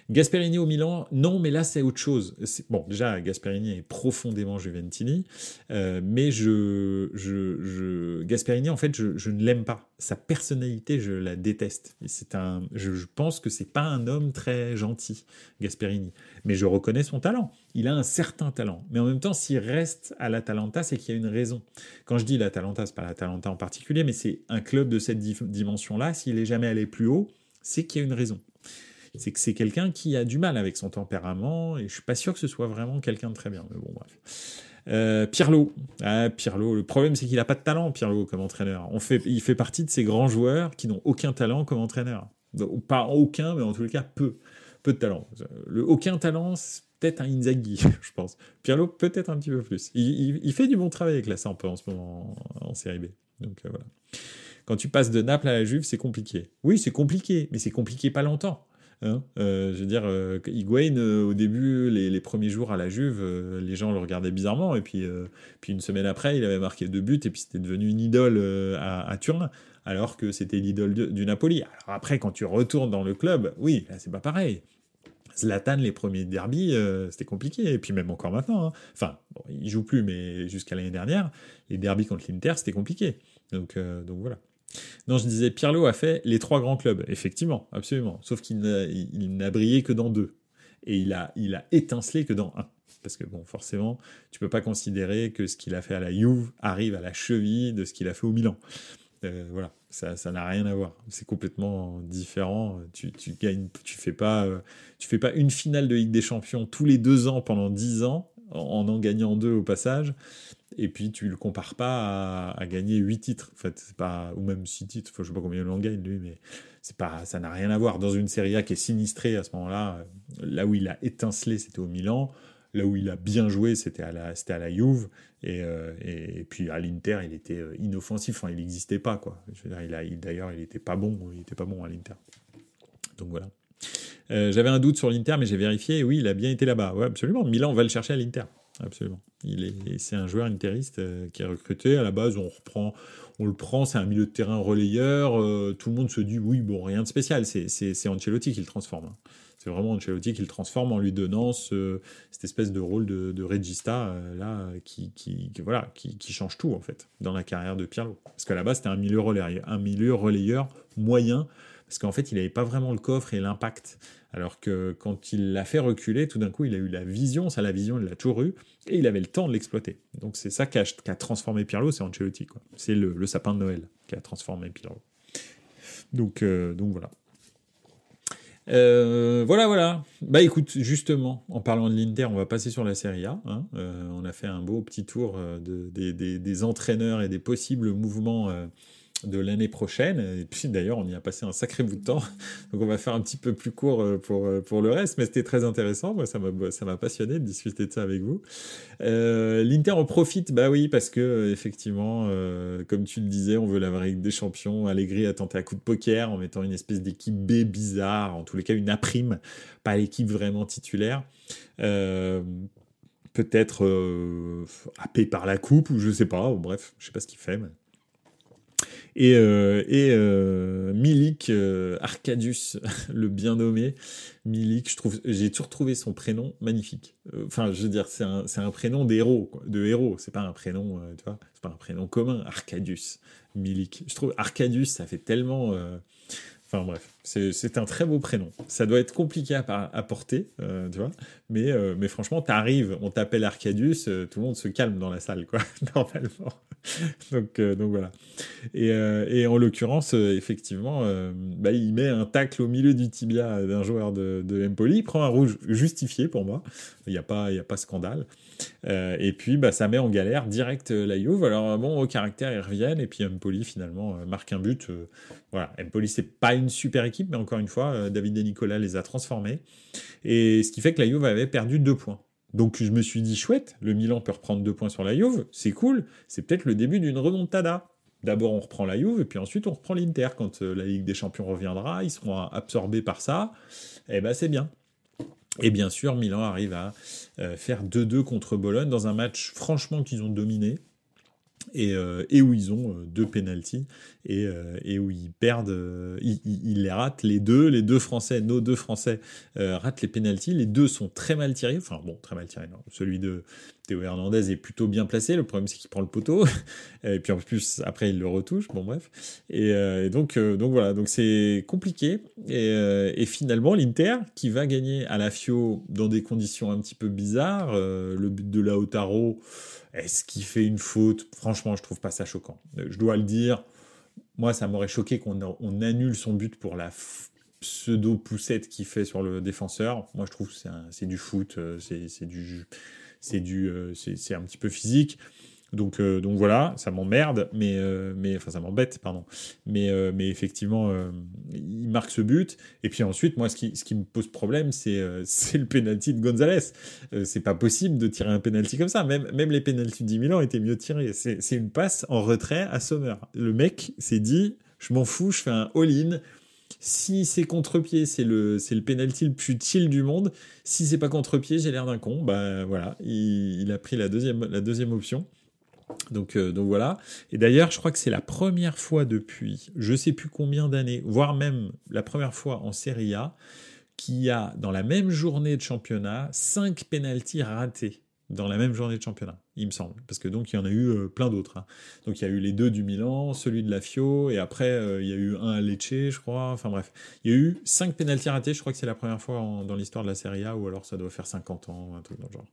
Gasperini au Milan, non, mais là c'est autre chose. Bon, déjà Gasperini est profondément Juventini, euh, mais je, je, Gasperini en fait je, ne l'aime pas. Sa personnalité, je la déteste. c'est un, je, pense que c'est pas un homme très gentil, Gasperini. Mais je reconnais son talent. Il a un certain talent. Mais en même temps, s'il reste à l'Atalanta, c'est qu'il y a une raison. Quand je dis l'Atalanta, c'est pas l'Atalanta en particulier, mais c'est un club de cette dimension-là. S'il est jamais allé plus haut, c'est qu'il y a une raison c'est que c'est quelqu'un qui a du mal avec son tempérament, et je suis pas sûr que ce soit vraiment quelqu'un de très bien. Mais bon, bref. Euh, Pirlo. Ah, Pirlo. Le problème, c'est qu'il a pas de talent, Pirlo, comme entraîneur. Il fait partie de ces grands joueurs qui n'ont aucun talent comme entraîneur. Pas aucun, mais en les cas, peu. Peu de talent. Le aucun talent, c'est peut-être un Inzaghi, je pense. Pirlo, peut-être un petit peu plus. Il, fait du bon travail avec la Samp en ce moment en, Série B. Donc euh, voilà. Quand tu passes de Naples à la Juve, c'est compliqué. Oui, c'est compliqué, mais c'est compliqué pas longtemps. Hein euh, je veux dire, euh, Higuain, euh, au début, les, premiers jours à la Juve, les gens le regardaient bizarrement, et puis, puis une semaine après, il avait marqué deux buts, et puis c'était devenu une idole à, Turin, alors que c'était l'idole du Napoli. Alors après, quand tu retournes dans le club, oui, c'est pas pareil. Zlatan, les premiers derbies, c'était compliqué, et puis même encore maintenant. Hein. Enfin, il joue plus, mais jusqu'à l'année dernière, les derbies contre l'Inter, c'était compliqué. Donc, donc voilà. Non, je disais, Pirlo a fait les trois grands clubs, effectivement, absolument. Sauf qu'il n'a brillé que dans deux. Et il a, il a étincelé que dans un. Parce que, bon, forcément, tu peux pas considérer que ce qu'il a fait à la Juve arrive à la cheville de ce qu'il a fait au Milan. Euh, voilà, Ça, n'a rien à voir. C'est complètement différent. Tu, tu gagnes, tu fais pas, euh, tu fais pas une finale de Ligue des Champions tous les deux ans pendant dix ans en en gagnant deux au passage. Et puis tu le compares pas à, gagner huit titres. En fait, c'est pas ou même six titres. Enfin, je sais pas combien il en gagne lui, mais c'est pas, ça n'a rien à voir. Dans une Serie A qui est sinistrée à ce moment-là, là où il a étincelé, c'était au Milan. Là où il a bien joué, c'était à la, c'était à la Juve. Et, euh, et, puis à l'Inter, il était euh, inoffensif. Enfin, il n'existait pas, quoi. Je veux dire, il a, d'ailleurs, il n'était pas bon. Il était pas bon à l'Inter. Donc voilà. Euh, j'avais un doute sur l'Inter, mais j'ai vérifié. Oui, il a bien été là-bas. Ouais, absolument. Milan, on va le chercher à l'Inter. Absolument. C'est un joueur interiste qui est recruté. À la base, on reprend, on le prend, c'est un milieu de terrain relayeur. tout le monde se dit oui, bon, rien de spécial. C'est, Ancelotti qui le transforme. Hein. C'est vraiment Ancelotti qui le transforme en lui donnant ce, cette espèce de rôle de, de regista euh, là qui, qui, voilà qui, qui, change tout en fait dans la carrière de Pirlo. Parce qu'à la base c'était un milieu relayeur, un milieu relayeur moyen parce qu'en fait il n'avait pas vraiment le coffre et l'impact. Alors que quand il l'a fait reculer, tout d'un coup il a eu la vision, ça la vision il l'a toujours eu et il avait le temps de l'exploiter. Donc c'est ça qui a, transformé Pirlo, c'est Ancelotti. C'est le, sapin de Noël qui a transformé Pirlo. Donc, euh, voilà. Euh, voilà, voilà. Bah écoute, justement, en parlant de l'Inter, on va passer sur la Serie A. Hein. Euh, on a fait un beau petit tour de, des, des, des, entraîneurs et des possibles mouvements de l'année prochaine. Et puis d'ailleurs, on y a passé un sacré bout de temps. Donc on va faire un petit peu plus court euh, pour, euh, pour le reste, mais c'était très intéressant. Moi, ça m'a, passionné de discuter de ça avec vous. Euh, L'Inter en profite, bah oui, parce que effectivement, comme tu le disais, on veut la vraie des Champions. Allegri a tenté à coup de poker en mettant une espèce d'équipe B bizarre, en tous les cas une A prime, pas l'équipe vraiment titulaire. Peut-être happé par la coupe ou je sais pas. Bref, je sais pas ce qu'il fait. Et, euh, euh, Milik euh, Arcadius, le bien nommé, Milik, je trouve, j'ai toujours trouvé son prénom magnifique. Enfin, je veux dire, c'est un, prénom d'héros, de héros. C'est pas un prénom, tu vois, c'est pas un prénom commun. Arcadius, Milik. Je trouve Arcadius, ça fait tellement. Enfin bref, c'est un très beau prénom. Ça doit être compliqué à, porter, tu vois. Mais, franchement, t'arrives, on t'appelle Arcadius, tout le monde se calme dans la salle, quoi, normalement. donc, euh, donc voilà. Et, euh, en l'occurrence, effectivement, bah, il met un tacle au milieu du tibia d'un joueur de, Empoli, il prend un rouge justifié pour moi. Il n'y a pas, a pas scandale. et puis, bah, ça met en galère direct la Juve. Alors bon, au caractère, ils reviennent et puis Empoli finalement marque un but. voilà, Empoli c'est pas une super équipe, mais encore une fois, euh, David et Nicolas les a transformés. Et ce qui fait que la Juve avait perdu deux points. Donc je me suis dit, chouette, le Milan peut reprendre deux points sur la Juve, c'est cool, c'est peut-être le début d'une remontada. D'abord on reprend la Juve, et puis ensuite on reprend l'Inter. Quand euh, la Ligue des Champions reviendra, ils seront absorbés par ça, et eh ben c'est bien. Et bien sûr, Milan arrive à euh, faire 2-2 contre Bologne dans un match franchement qu'ils ont dominé et, euh, et, où ils ont euh, deux penalties et, euh, et, où ils perdent, ils, les ratent. Les deux, les deux Français, nos deux Français ratent les penalties, les deux sont très mal tirés, enfin bon, très mal tirés, celui de Théo Hernandez est plutôt bien placé, le problème c'est qu'il prend le poteau, et puis en plus après il le retouche, bon bref, et, et donc, donc voilà, donc c'est compliqué, et, et finalement l'Inter qui va gagner à la Fio dans des conditions un petit peu bizarres, le but de Lautaro, est-ce qu'il fait une faute? Franchement, je trouve pas ça choquant. Je dois le dire. Moi, ça m'aurait choqué qu'on on annule son but pour la pseudo poussette qu'il fait sur le défenseur. Moi, je trouve que c'est du foot, euh, c'est du, c'est du, euh, c'est un petit peu physique. Donc, euh, donc voilà, ça m'emmerde, mais, euh, mais enfin ça m'embête, pardon. Mais, mais effectivement, il marque ce but. Et puis ensuite, moi, ce qui, ce qui me pose problème, c'est c'est le penalty de Gonzalez. C'est pas possible de tirer un penalty comme ça. Même, même les penalties de 10 000 ans étaient mieux tirés. C'est une passe en retrait à Sommer. Le mec s'est dit, je m'en fous, je fais un all-in. Si c'est contre-pied, c'est le, c'est le penalty le plus chill du monde. Si c'est pas contre-pied, j'ai l'air d'un con. Bah voilà, il, a pris la deuxième, la deuxième option. Donc, euh, donc voilà. Et d'ailleurs, je crois que c'est la première fois depuis je sais plus combien d'années, voire même la première fois en Serie A, qu'il y a dans la même journée de championnat cinq pénalties ratés dans la même journée de championnat, il me semble. Parce que donc il y en a eu euh, plein d'autres. Hein. Donc il y a eu les deux du Milan, celui de la Fio, et après euh, il y a eu un à Lecce, je crois. Enfin bref, il y a eu cinq pénalties ratés. Je crois que c'est la première fois dans l'histoire de la Serie A, ou alors ça doit faire 50 ans, un truc dans le genre.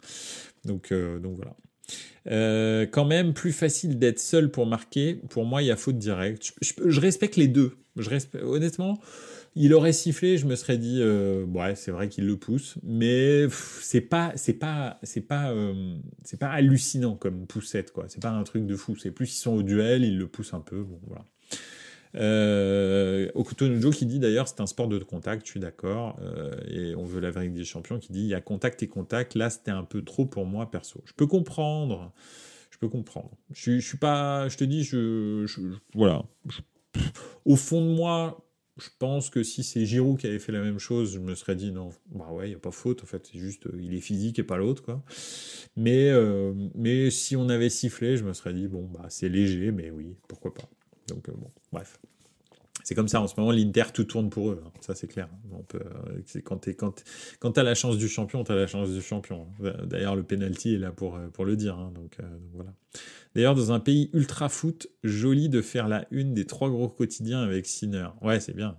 Donc, euh, donc voilà. quand même, plus facile d'être seul pour marquer. Pour moi, il y a faute directe. Je, respecte les deux. Je respecte, honnêtement, il aurait sifflé, je me serais dit, euh, ouais, c'est vrai qu'il le pousse, mais c'est pas, c'est pas, c'est pas, euh, c'est pas hallucinant comme poussette, quoi. C'est pas un truc de fou. C'est plus ils sont au duel, ils le poussent un peu, bon, voilà. Euh, qui dit d'ailleurs c'est un sport de contact, je suis d'accord, euh, et on veut la vérité des champions qui dit il y a contact et contact, là c'était un peu trop pour moi perso. Je peux comprendre, je peux comprendre. Je suis pas, je te dis, je, voilà. au fond de moi, je pense que si c'est Giroud qui avait fait la même chose, je me serais dit non, bah ouais, il n'y a pas faute, en fait, c'est juste, euh, il est physique et pas l'autre, quoi. Mais, euh, mais si on avait sifflé, je me serais dit, bon, bah c'est léger, mais oui, pourquoi pas. Donc, euh, bon, bref. C'est comme ça, en ce moment, l'Inter, tout tourne pour eux, hein. ça c'est clair. On peut, quand tu as la chance du champion, tu as la chance du champion. D'ailleurs, le penalty est là pour, pour le dire, hein. donc, donc voilà. D'ailleurs, dans un pays ultra foot, joli de faire la une des trois gros quotidiens avec Sinner. Ouais, c'est bien.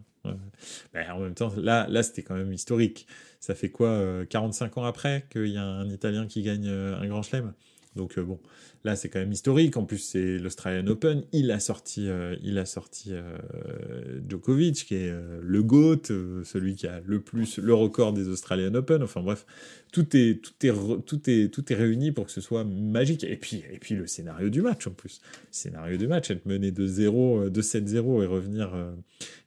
Mais en même temps, là, c'était quand même historique. Ça fait quoi, 45 euh, ans après qu'il y a un Italien qui gagne euh, un grand chelem? Donc euh, bon, Là, c'est quand même historique. En plus, c'est l'Australian Open. Il a sorti, euh, il a sorti euh, Djokovic, qui est euh, le GOAT, celui qui a le plus le record des Australian Open. Enfin bref, tout est, tout est, tout est, tout est réuni pour que ce soit magique. Et puis, et puis le scénario du match en plus. scénario du match, être mené de 0, de 7-0 et revenir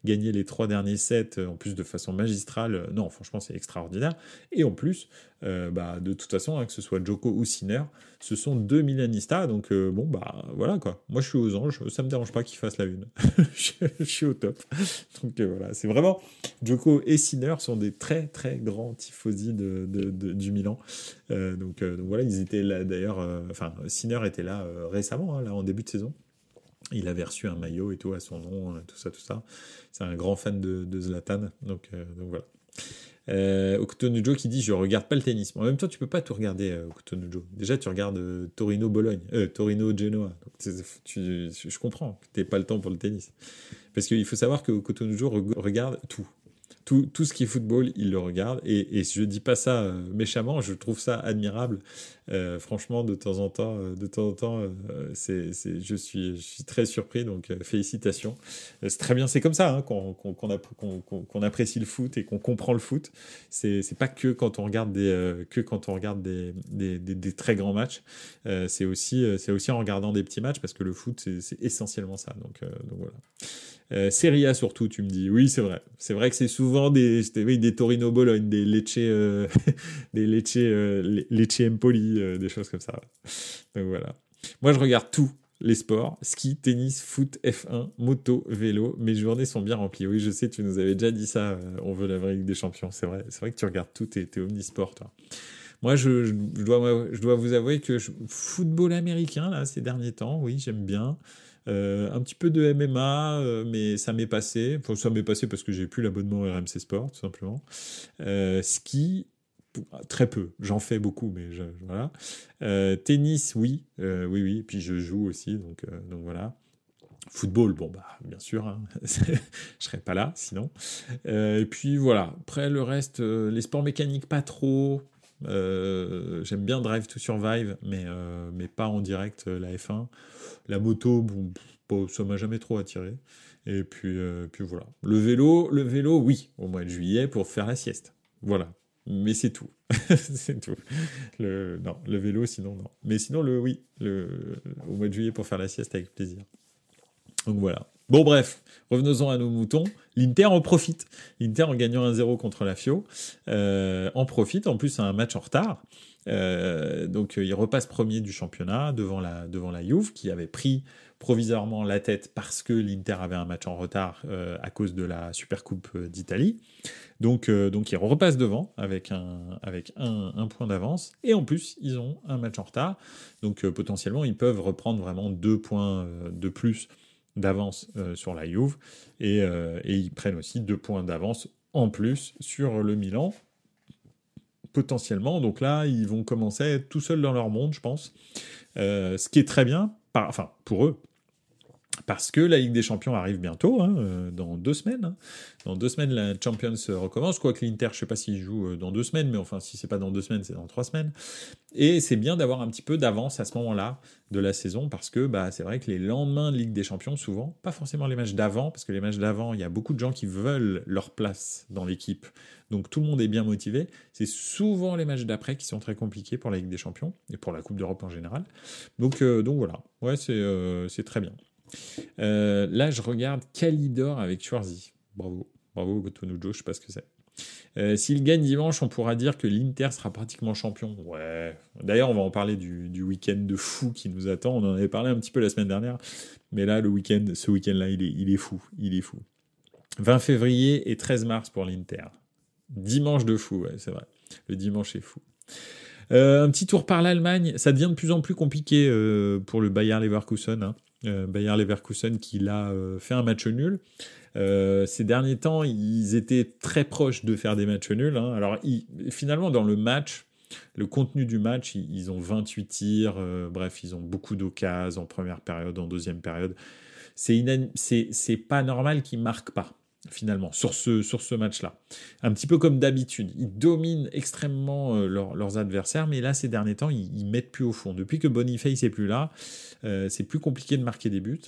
gagner les trois derniers sets, en plus de façon magistrale. Non, franchement, c'est extraordinaire. Et en plus, bah, de toute façon, hein, que ce soit Djoko ou Sinner, ce sont deux Milanistes donc euh, bon, bah voilà quoi. Moi je suis aux anges, ça me dérange pas qu'il fasse la une. je, suis au top. Donc euh, voilà, c'est vraiment. Joko et Sinner sont des très très grands tifosi du Milan. Euh, donc, voilà, ils étaient là d'ailleurs. Enfin, Sinner était là récemment, hein, là en début de saison. Il avait reçu un maillot et tout à son nom, tout ça, tout ça. C'est un grand fan de, Zlatan. Donc voilà. Euh, Okutonujo qui dit je regarde pas le tennis. En même temps, tu peux pas tout regarder euh, Okutonujo. Déjà, tu regardes euh, Torino Bologne, euh, Torino Genoa. je comprends que t'aies pas le temps pour le tennis, parce qu'il faut savoir que Okutonujo regarde tout tout, ce qui est football, il le regarde. Et, et je dis pas ça euh, méchamment, je trouve ça admirable. Euh, franchement, de temps en temps, euh, de temps en temps, c'est, je, suis, je suis très surpris. Donc, félicitations. c'est très bien, c'est comme ça hein, qu'on, apprécie le foot et qu'on comprend le foot. C'est, c'est pas que quand on regarde des, que quand on regarde des, des, des, très grands matchs. c'est aussi, c'est aussi en regardant des petits matchs parce que le foot, c'est, essentiellement ça. Donc, donc voilà. Euh, Serie A surtout, tu me dis. Oui, c'est vrai. C'est vrai que c'est souvent des, des Torino Bologne, des Lecce, euh, des Lecce, euh, Lecce Empoli, euh, des choses comme ça. Donc voilà. Moi, je regarde tout les sports, ski, tennis, foot, F1, moto, vélo. Mes journées sont bien remplies. Oui, je sais, tu nous avais déjà dit ça. on veut la vraie Ligue des Champions. C'est vrai. C'est vrai que tu regardes tout. T'es, es omnisport, toi. Moi, je, dois, je dois vous avouer que football américain, là, ces derniers temps, oui, j'aime bien. Euh, un petit peu de MMA, euh, mais ça m'est passé. Enfin, ça m'est passé parce que j'ai plus l'abonnement RMC Sport, tout simplement. Euh, ski, très peu. J'en fais beaucoup, mais voilà. tennis, oui, oui, oui. Puis je joue aussi, donc, donc voilà. Football, bon bah bien sûr, hein. je serais pas là sinon. et puis voilà. Après le reste, les sports mécaniques pas trop. J'aime bien Drive to Survive, mais mais pas en direct la F1. La moto, bon, ça m'a jamais trop attiré. Et puis, euh, puis voilà. Le vélo, le vélo, oui, au mois de juillet pour faire la sieste. Voilà. Mais c'est tout. c'est tout. Le, non, le vélo, sinon, non. Mais sinon, le oui, le, au mois de juillet pour faire la sieste avec plaisir. Donc voilà. Bon, bref, revenons-en à nos moutons. L'Inter en profite. L'Inter en gagnant 1-0 contre la Fio euh, en profite. En plus, un match en retard. Euh, donc euh, il repasse premier du championnat devant la, devant la Juve qui avait pris provisoirement la tête parce que l'Inter avait un match en retard euh, à cause de la Supercoupe d'Italie. Donc, donc ils repassent devant avec un, avec un, point d'avance et en plus ils ont un match en retard. Donc potentiellement ils peuvent reprendre vraiment deux points de plus d'avance sur la Juve et, et ils prennent aussi deux points d'avance en plus sur le Milan potentiellement. Donc là, ils vont commencer à être tout seuls dans leur monde, je pense. Euh, ce qui est très bien, enfin, pour eux. Parce que la Ligue des Champions arrive bientôt, hein, euh, dans deux semaines. Hein. Dans deux semaines, la Champions recommence. Quoique l'Inter, je ne sais pas s'il joue euh, dans deux semaines, mais enfin, si c'est pas dans deux semaines, c'est dans trois semaines. Et c'est bien d'avoir un petit peu d'avance à ce moment-là de la saison, parce que bah, c'est vrai que les lendemains de Ligue des Champions, souvent, pas forcément les matchs d'avant, parce que les matchs d'avant, il y a beaucoup de gens qui veulent leur place dans l'équipe. Donc tout le monde est bien motivé. C'est souvent les matchs d'après qui sont très compliqués pour la Ligue des Champions et pour la Coupe d'Europe en général. Donc, euh, donc voilà, ouais, c'est très bien. Euh, là, je regarde Kalidor avec Schwarzy. Bravo. Bravo, Gotonujo, je sais pas ce que c'est. Euh, S'il gagne dimanche, on pourra dire que l'Inter sera pratiquement champion. Ouais. D'ailleurs, on va en parler du, week-end de fou qui nous attend. On en avait parlé un petit peu la semaine dernière. Mais là, le week-end, ce week-end-là, il est, fou. Il est fou. 20 février et 13 mars pour l'Inter. Dimanche de fou, c'est vrai. Le dimanche est fou. Euh, un petit tour par l'Allemagne. Ça devient de plus en plus compliqué pour le Bayer Leverkusen. Hein. Euh, Bayer Leverkusen qui l'a euh, fait un match nul. Euh, ces derniers temps, ils étaient très proches de faire des matchs nuls. Hein. Alors, finalement, dans le match, le contenu du match, ils, ont 28 tirs, bref, ils ont beaucoup d'occasions en première période, en deuxième période. C'est pas normal qu'ils marquent pas finalement, sur ce, sur ce match-là. Un petit peu comme d'habitude. Ils dominent extrêmement euh, leurs adversaires, mais là, ces derniers temps, ils, mettent plus au fond. Depuis que Boniface n'est plus là, euh, c'est plus compliqué de marquer des buts.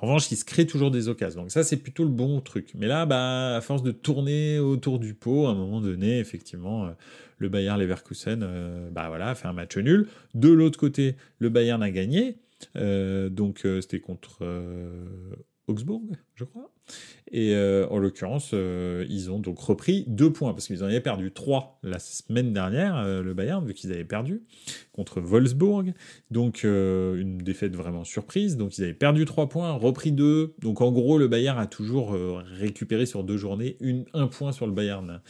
En revanche, ils se créent toujours des occasions. Donc ça, c'est plutôt le bon truc. Mais là, bah, à force de tourner autour du pot, à un moment donné, effectivement, euh, le Bayern Leverkusen, bah voilà, fait un match nul. De l'autre côté, le Bayern a gagné. donc c'était contre Augsbourg, je crois. Et euh, en l'occurrence, euh, ils ont donc repris deux points, parce qu'ils en avaient perdu trois la semaine dernière, euh, le Bayern, vu qu'ils avaient perdu contre Wolfsburg. Donc une défaite vraiment surprise. Donc ils avaient perdu trois points, repris deux. Donc en gros, le Bayern a toujours récupéré sur deux journées un point sur le Bayern.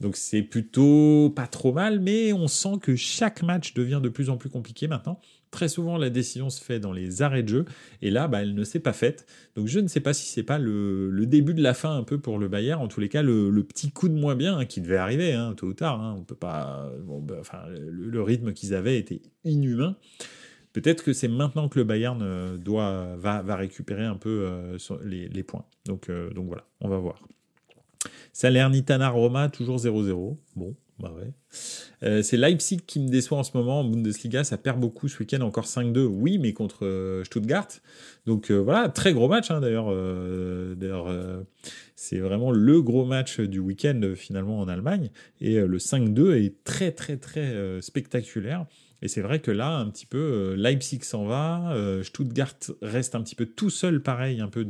Donc c'est plutôt pas trop mal, mais on sent que chaque match devient de plus en plus compliqué maintenant. Très souvent, la décision se fait dans les arrêts de jeu, et là, bah, elle ne s'est pas faite. Donc je ne sais pas si c'est pas le, début de la fin un peu pour le Bayern. En tous les cas, le, petit coup de moins bien hein, qui devait arriver hein, tôt ou tard. Hein. on peut pas. Bah, le, rythme qu'ils avaient était inhumain. Peut-être que c'est maintenant que le Bayern euh, doit va, va récupérer un peu euh, les, points. Donc, euh, donc voilà, on va voir. Salernitana Roma toujours 0-0. Bon, bah. Euh, c'est Leipzig qui me déçoit en ce moment en Bundesliga. Ça perd beaucoup ce week-end, encore 5-2. Oui, mais contre euh, Stuttgart. Donc euh, voilà, très gros match hein, d'ailleurs. d'ailleurs, c'est vraiment le gros match du week-end finalement en Allemagne. Et le 5-2 est très très très spectaculaire. Et c'est vrai que là, un petit peu, Leipzig s'en va, Stuttgart reste un petit peu tout seul, pareil, un peu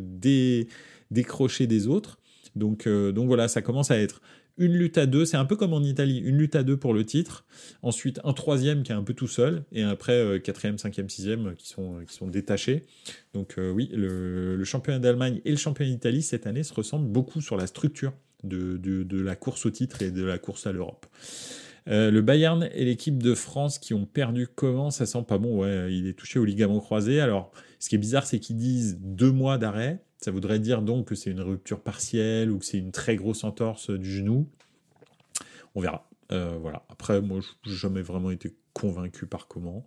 décroché des autres. Donc, donc voilà, ça commence à être une lutte à deux, c'est un peu comme en Italie, une lutte à deux pour le titre, ensuite un troisième qui est un peu tout seul, et après euh, quatrième, cinquième, sixième qui sont, qui sont détachés. Donc euh, oui, le, championnat d'Allemagne et le championnat d'Italie cette année se ressemblent beaucoup sur la structure de, la course au titre et de la course à l'Europe. Euh, le Bayern et l'équipe de France qui ont perdu comment Ça sent pas bon? Ouais, il est touché au ligament croisé. Alors, ce qui est bizarre, c'est qu'ils disent deux mois d'arrêt. Ça voudrait dire donc que c'est une rupture partielle ou que c'est une très grosse entorse du genou. On verra. Euh, voilà. Après, moi, je n'ai jamais vraiment été convaincu par comment.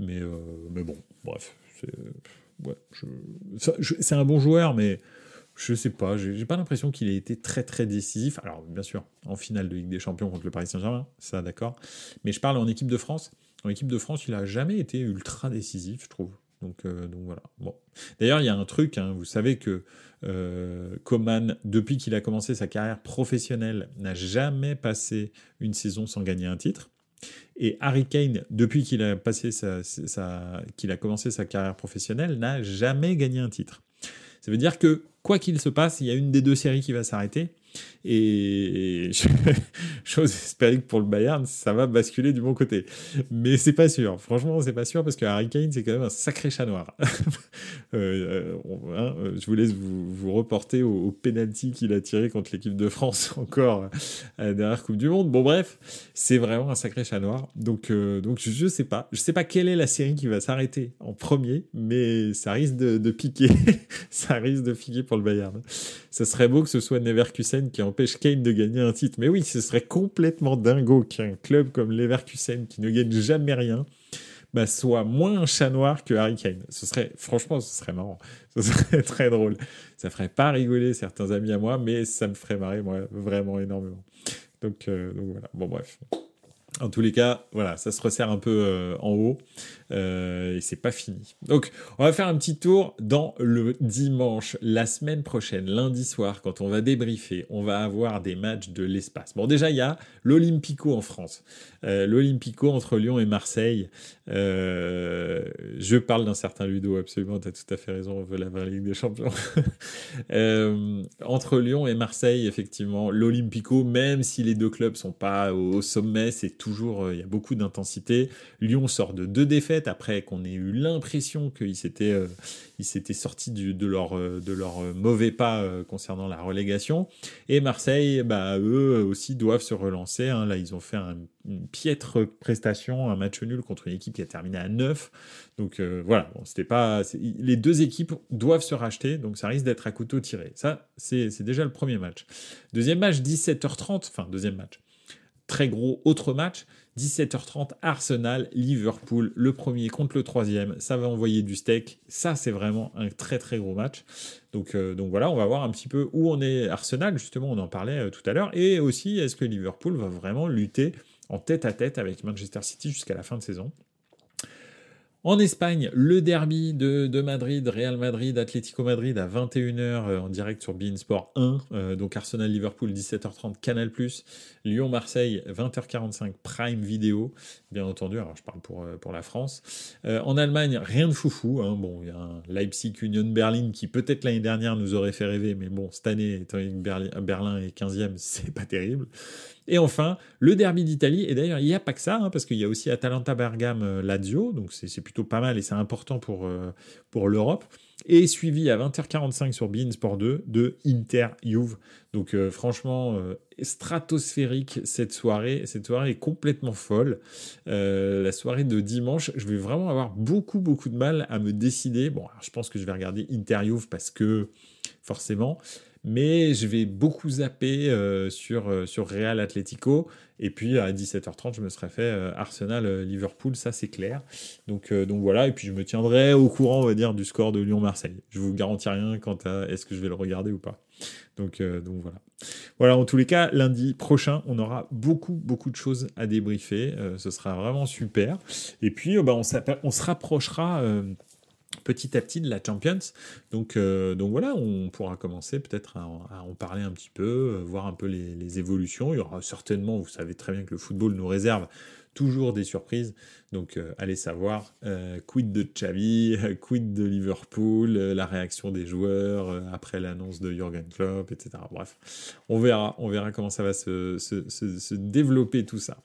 Mais, euh, bon, bref. C'est un bon joueur, mais je sais pas. J'ai pas l'impression qu'il ait été très très décisif. Alors, bien sûr, en finale de Ligue des Champions contre le Paris Saint-Germain, ça d'accord. Mais je parle en équipe de France. En équipe de France, il a jamais été ultra décisif, je trouve. Euh. D'ailleurs, il y a un truc, hein, vous savez que euh, Coman, depuis qu'il a commencé sa carrière professionnelle, n'a jamais passé une saison sans gagner un titre. Et Harry Kane, depuis qu'il a, qu'il a commencé sa carrière professionnelle, n'a jamais gagné un titre. Ça veut dire que, quoi qu'il se passe, il y a une des deux séries qui va s'arrêter. Et j'ose espérer que pour le Bayern, ça va basculer du bon côté. Mais c'est pas sûr. Franchement, c'est pas sûr parce que Harry Kane, c'est quand même un sacré chat noir. Euh, euh, hein, euh, je vous laisse vous, reporter au, penalty qu'il a tiré contre l'équipe de France encore à la dernière Coupe du Monde. Bon, bref, c'est vraiment un sacré chat noir. Donc, donc je, sais pas. Je sais pas quelle est la série qui va s'arrêter en premier, mais ça risque de, de piquer. ça risque de piquer pour le Bayern. Ça serait beau que ce soit Neverkusen qui empêche Kane de gagner un titre. Mais oui, ce serait complètement dingo qu'un club comme Leverkusen, qui ne gagne jamais rien, bah, soit moins un chat noir que Harry Kane. Ce serait, franchement, ce serait marrant. Ce serait très drôle. Ça ferait pas rigoler certains amis à moi, mais ça me ferait marrer, moi, vraiment énormément. Donc, euh, voilà. Bon, bref. En tous les cas, voilà, ça se resserre un peu euh, en haut et c'est pas fini. Donc, on va faire un petit tour dans le dimanche, la semaine prochaine, lundi soir, quand on va débriefer, on va avoir des matchs de l'espace. Bon, déjà, il y a l'Olympico en France. Euh, L'Olympico entre Lyon et Marseille. je parle d'un certain Ludo, absolument, tu as tout à fait raison, on veut la Ligue des Champions. entre Lyon et Marseille, effectivement, l'Olympico, même si les deux clubs sont pas au sommet, c'est toujours, euh, il y a beaucoup d'intensité. Lyon sort de deux défaites après qu'on ait eu l'impression qu'ils s'étaient, euh, sortis de, leur, euh, de leur mauvais pas concernant la relégation. Et Marseille, bah, eux aussi doivent se relancer. Hein. Là, ils ont fait une piètre prestation, un match nul contre une équipe qui a terminé à 9. Donc voilà, c'était pas. Les deux équipes doivent se racheter, donc ça risque d'être à couteau tiré. Ça, c'est déjà le premier match. Deuxième match, 17h30, enfin, deuxième match très gros autre match. 17h30, Arsenal, Liverpool, le premier contre le troisième, ça va envoyer du steak. Ça, c'est vraiment un très très gros match. Donc, euh, voilà, on va voir un petit peu où on est Arsenal, justement, on en parlait euh, tout à l'heure. Et aussi, est-ce que Liverpool va vraiment lutter en tête à tête avec Manchester City jusqu'à la fin de saison? En Espagne, le derby de, Madrid, Real Madrid, Atlético Madrid à 21h euh, en direct sur Beansport 1. Euh, donc Arsenal-Liverpool 17h30 Canal+, Lyon-Marseille 20h45 Prime Video, bien entendu. Alors je parle pour, euh, pour la France. en Allemagne, rien de foufou. Hein. Bon, il y a un Leipzig Union Berlin qui peut-être l'année dernière nous aurait fait rêver, mais bon, cette année, étant que Berlin est 15e, c'est pas terrible. Et enfin, le derby d'Italie. Et d'ailleurs, il n'y a pas que ça, hein, parce qu'il y a aussi Atalanta Bergame Lazio, donc c'est plutôt pas mal et c'est important pour, euh, pour l'Europe. Et suivi à 20h45 sur Bein Sport 2 de Inter Juve. Donc euh, franchement, stratosphérique cette soirée. Cette soirée est complètement folle. la soirée de dimanche, je vais vraiment avoir beaucoup, beaucoup de mal à me décider. Bon, je pense que je vais regarder Inter Juve parce que forcément mais je vais beaucoup zapper euh, sur, euh, sur Real Atletico. Et puis à 17h30, je me serais fait euh, Arsenal-Liverpool, ça c'est clair. Donc, donc voilà, et puis je me tiendrai au courant, on va dire, du score de Lyon-Marseille. Je vous garantis rien quant à est-ce que je vais le regarder ou pas. Donc, donc voilà. Voilà, en tous les cas, lundi prochain, on aura beaucoup, beaucoup de choses à débriefer. ce sera vraiment super. Et puis, bah, on se rapprochera petit à petit de la Champions. Donc, euh, donc voilà, on pourra commencer peut-être à, en parler un petit peu, euh, voir un peu les, évolutions. Il y aura certainement, vous savez très bien que le football nous réserve toujours des surprises. Donc euh, allez savoir, quid de Xavi, quid de Liverpool, la réaction des joueurs après l'annonce de Jürgen Klopp, etc. Bref, on verra, on verra comment ça va se, se, se développer tout ça.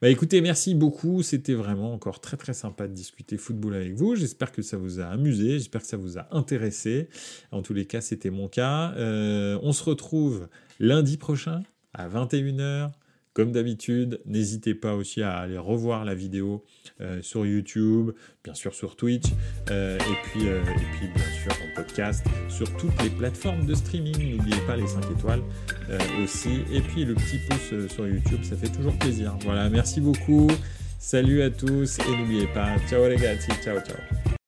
Bah écoutez, merci beaucoup. C'était vraiment encore très très sympa de discuter football avec vous. J'espère que ça vous a amusé, j'espère que ça vous a intéressé. En tous les cas, c'était mon cas. Euh, on se retrouve lundi prochain à 21h comme d'habitude, n'hésitez pas aussi à aller revoir la vidéo euh, sur YouTube, bien sûr sur Twitch, euh, et, puis, et puis bien sûr en podcast sur toutes les plateformes de streaming. N'oubliez pas les 5 étoiles aussi, et puis le petit pouce sur YouTube, ça fait toujours plaisir. Voilà, merci beaucoup, salut à tous, et n'oubliez pas, ciao les gars, ciao ciao.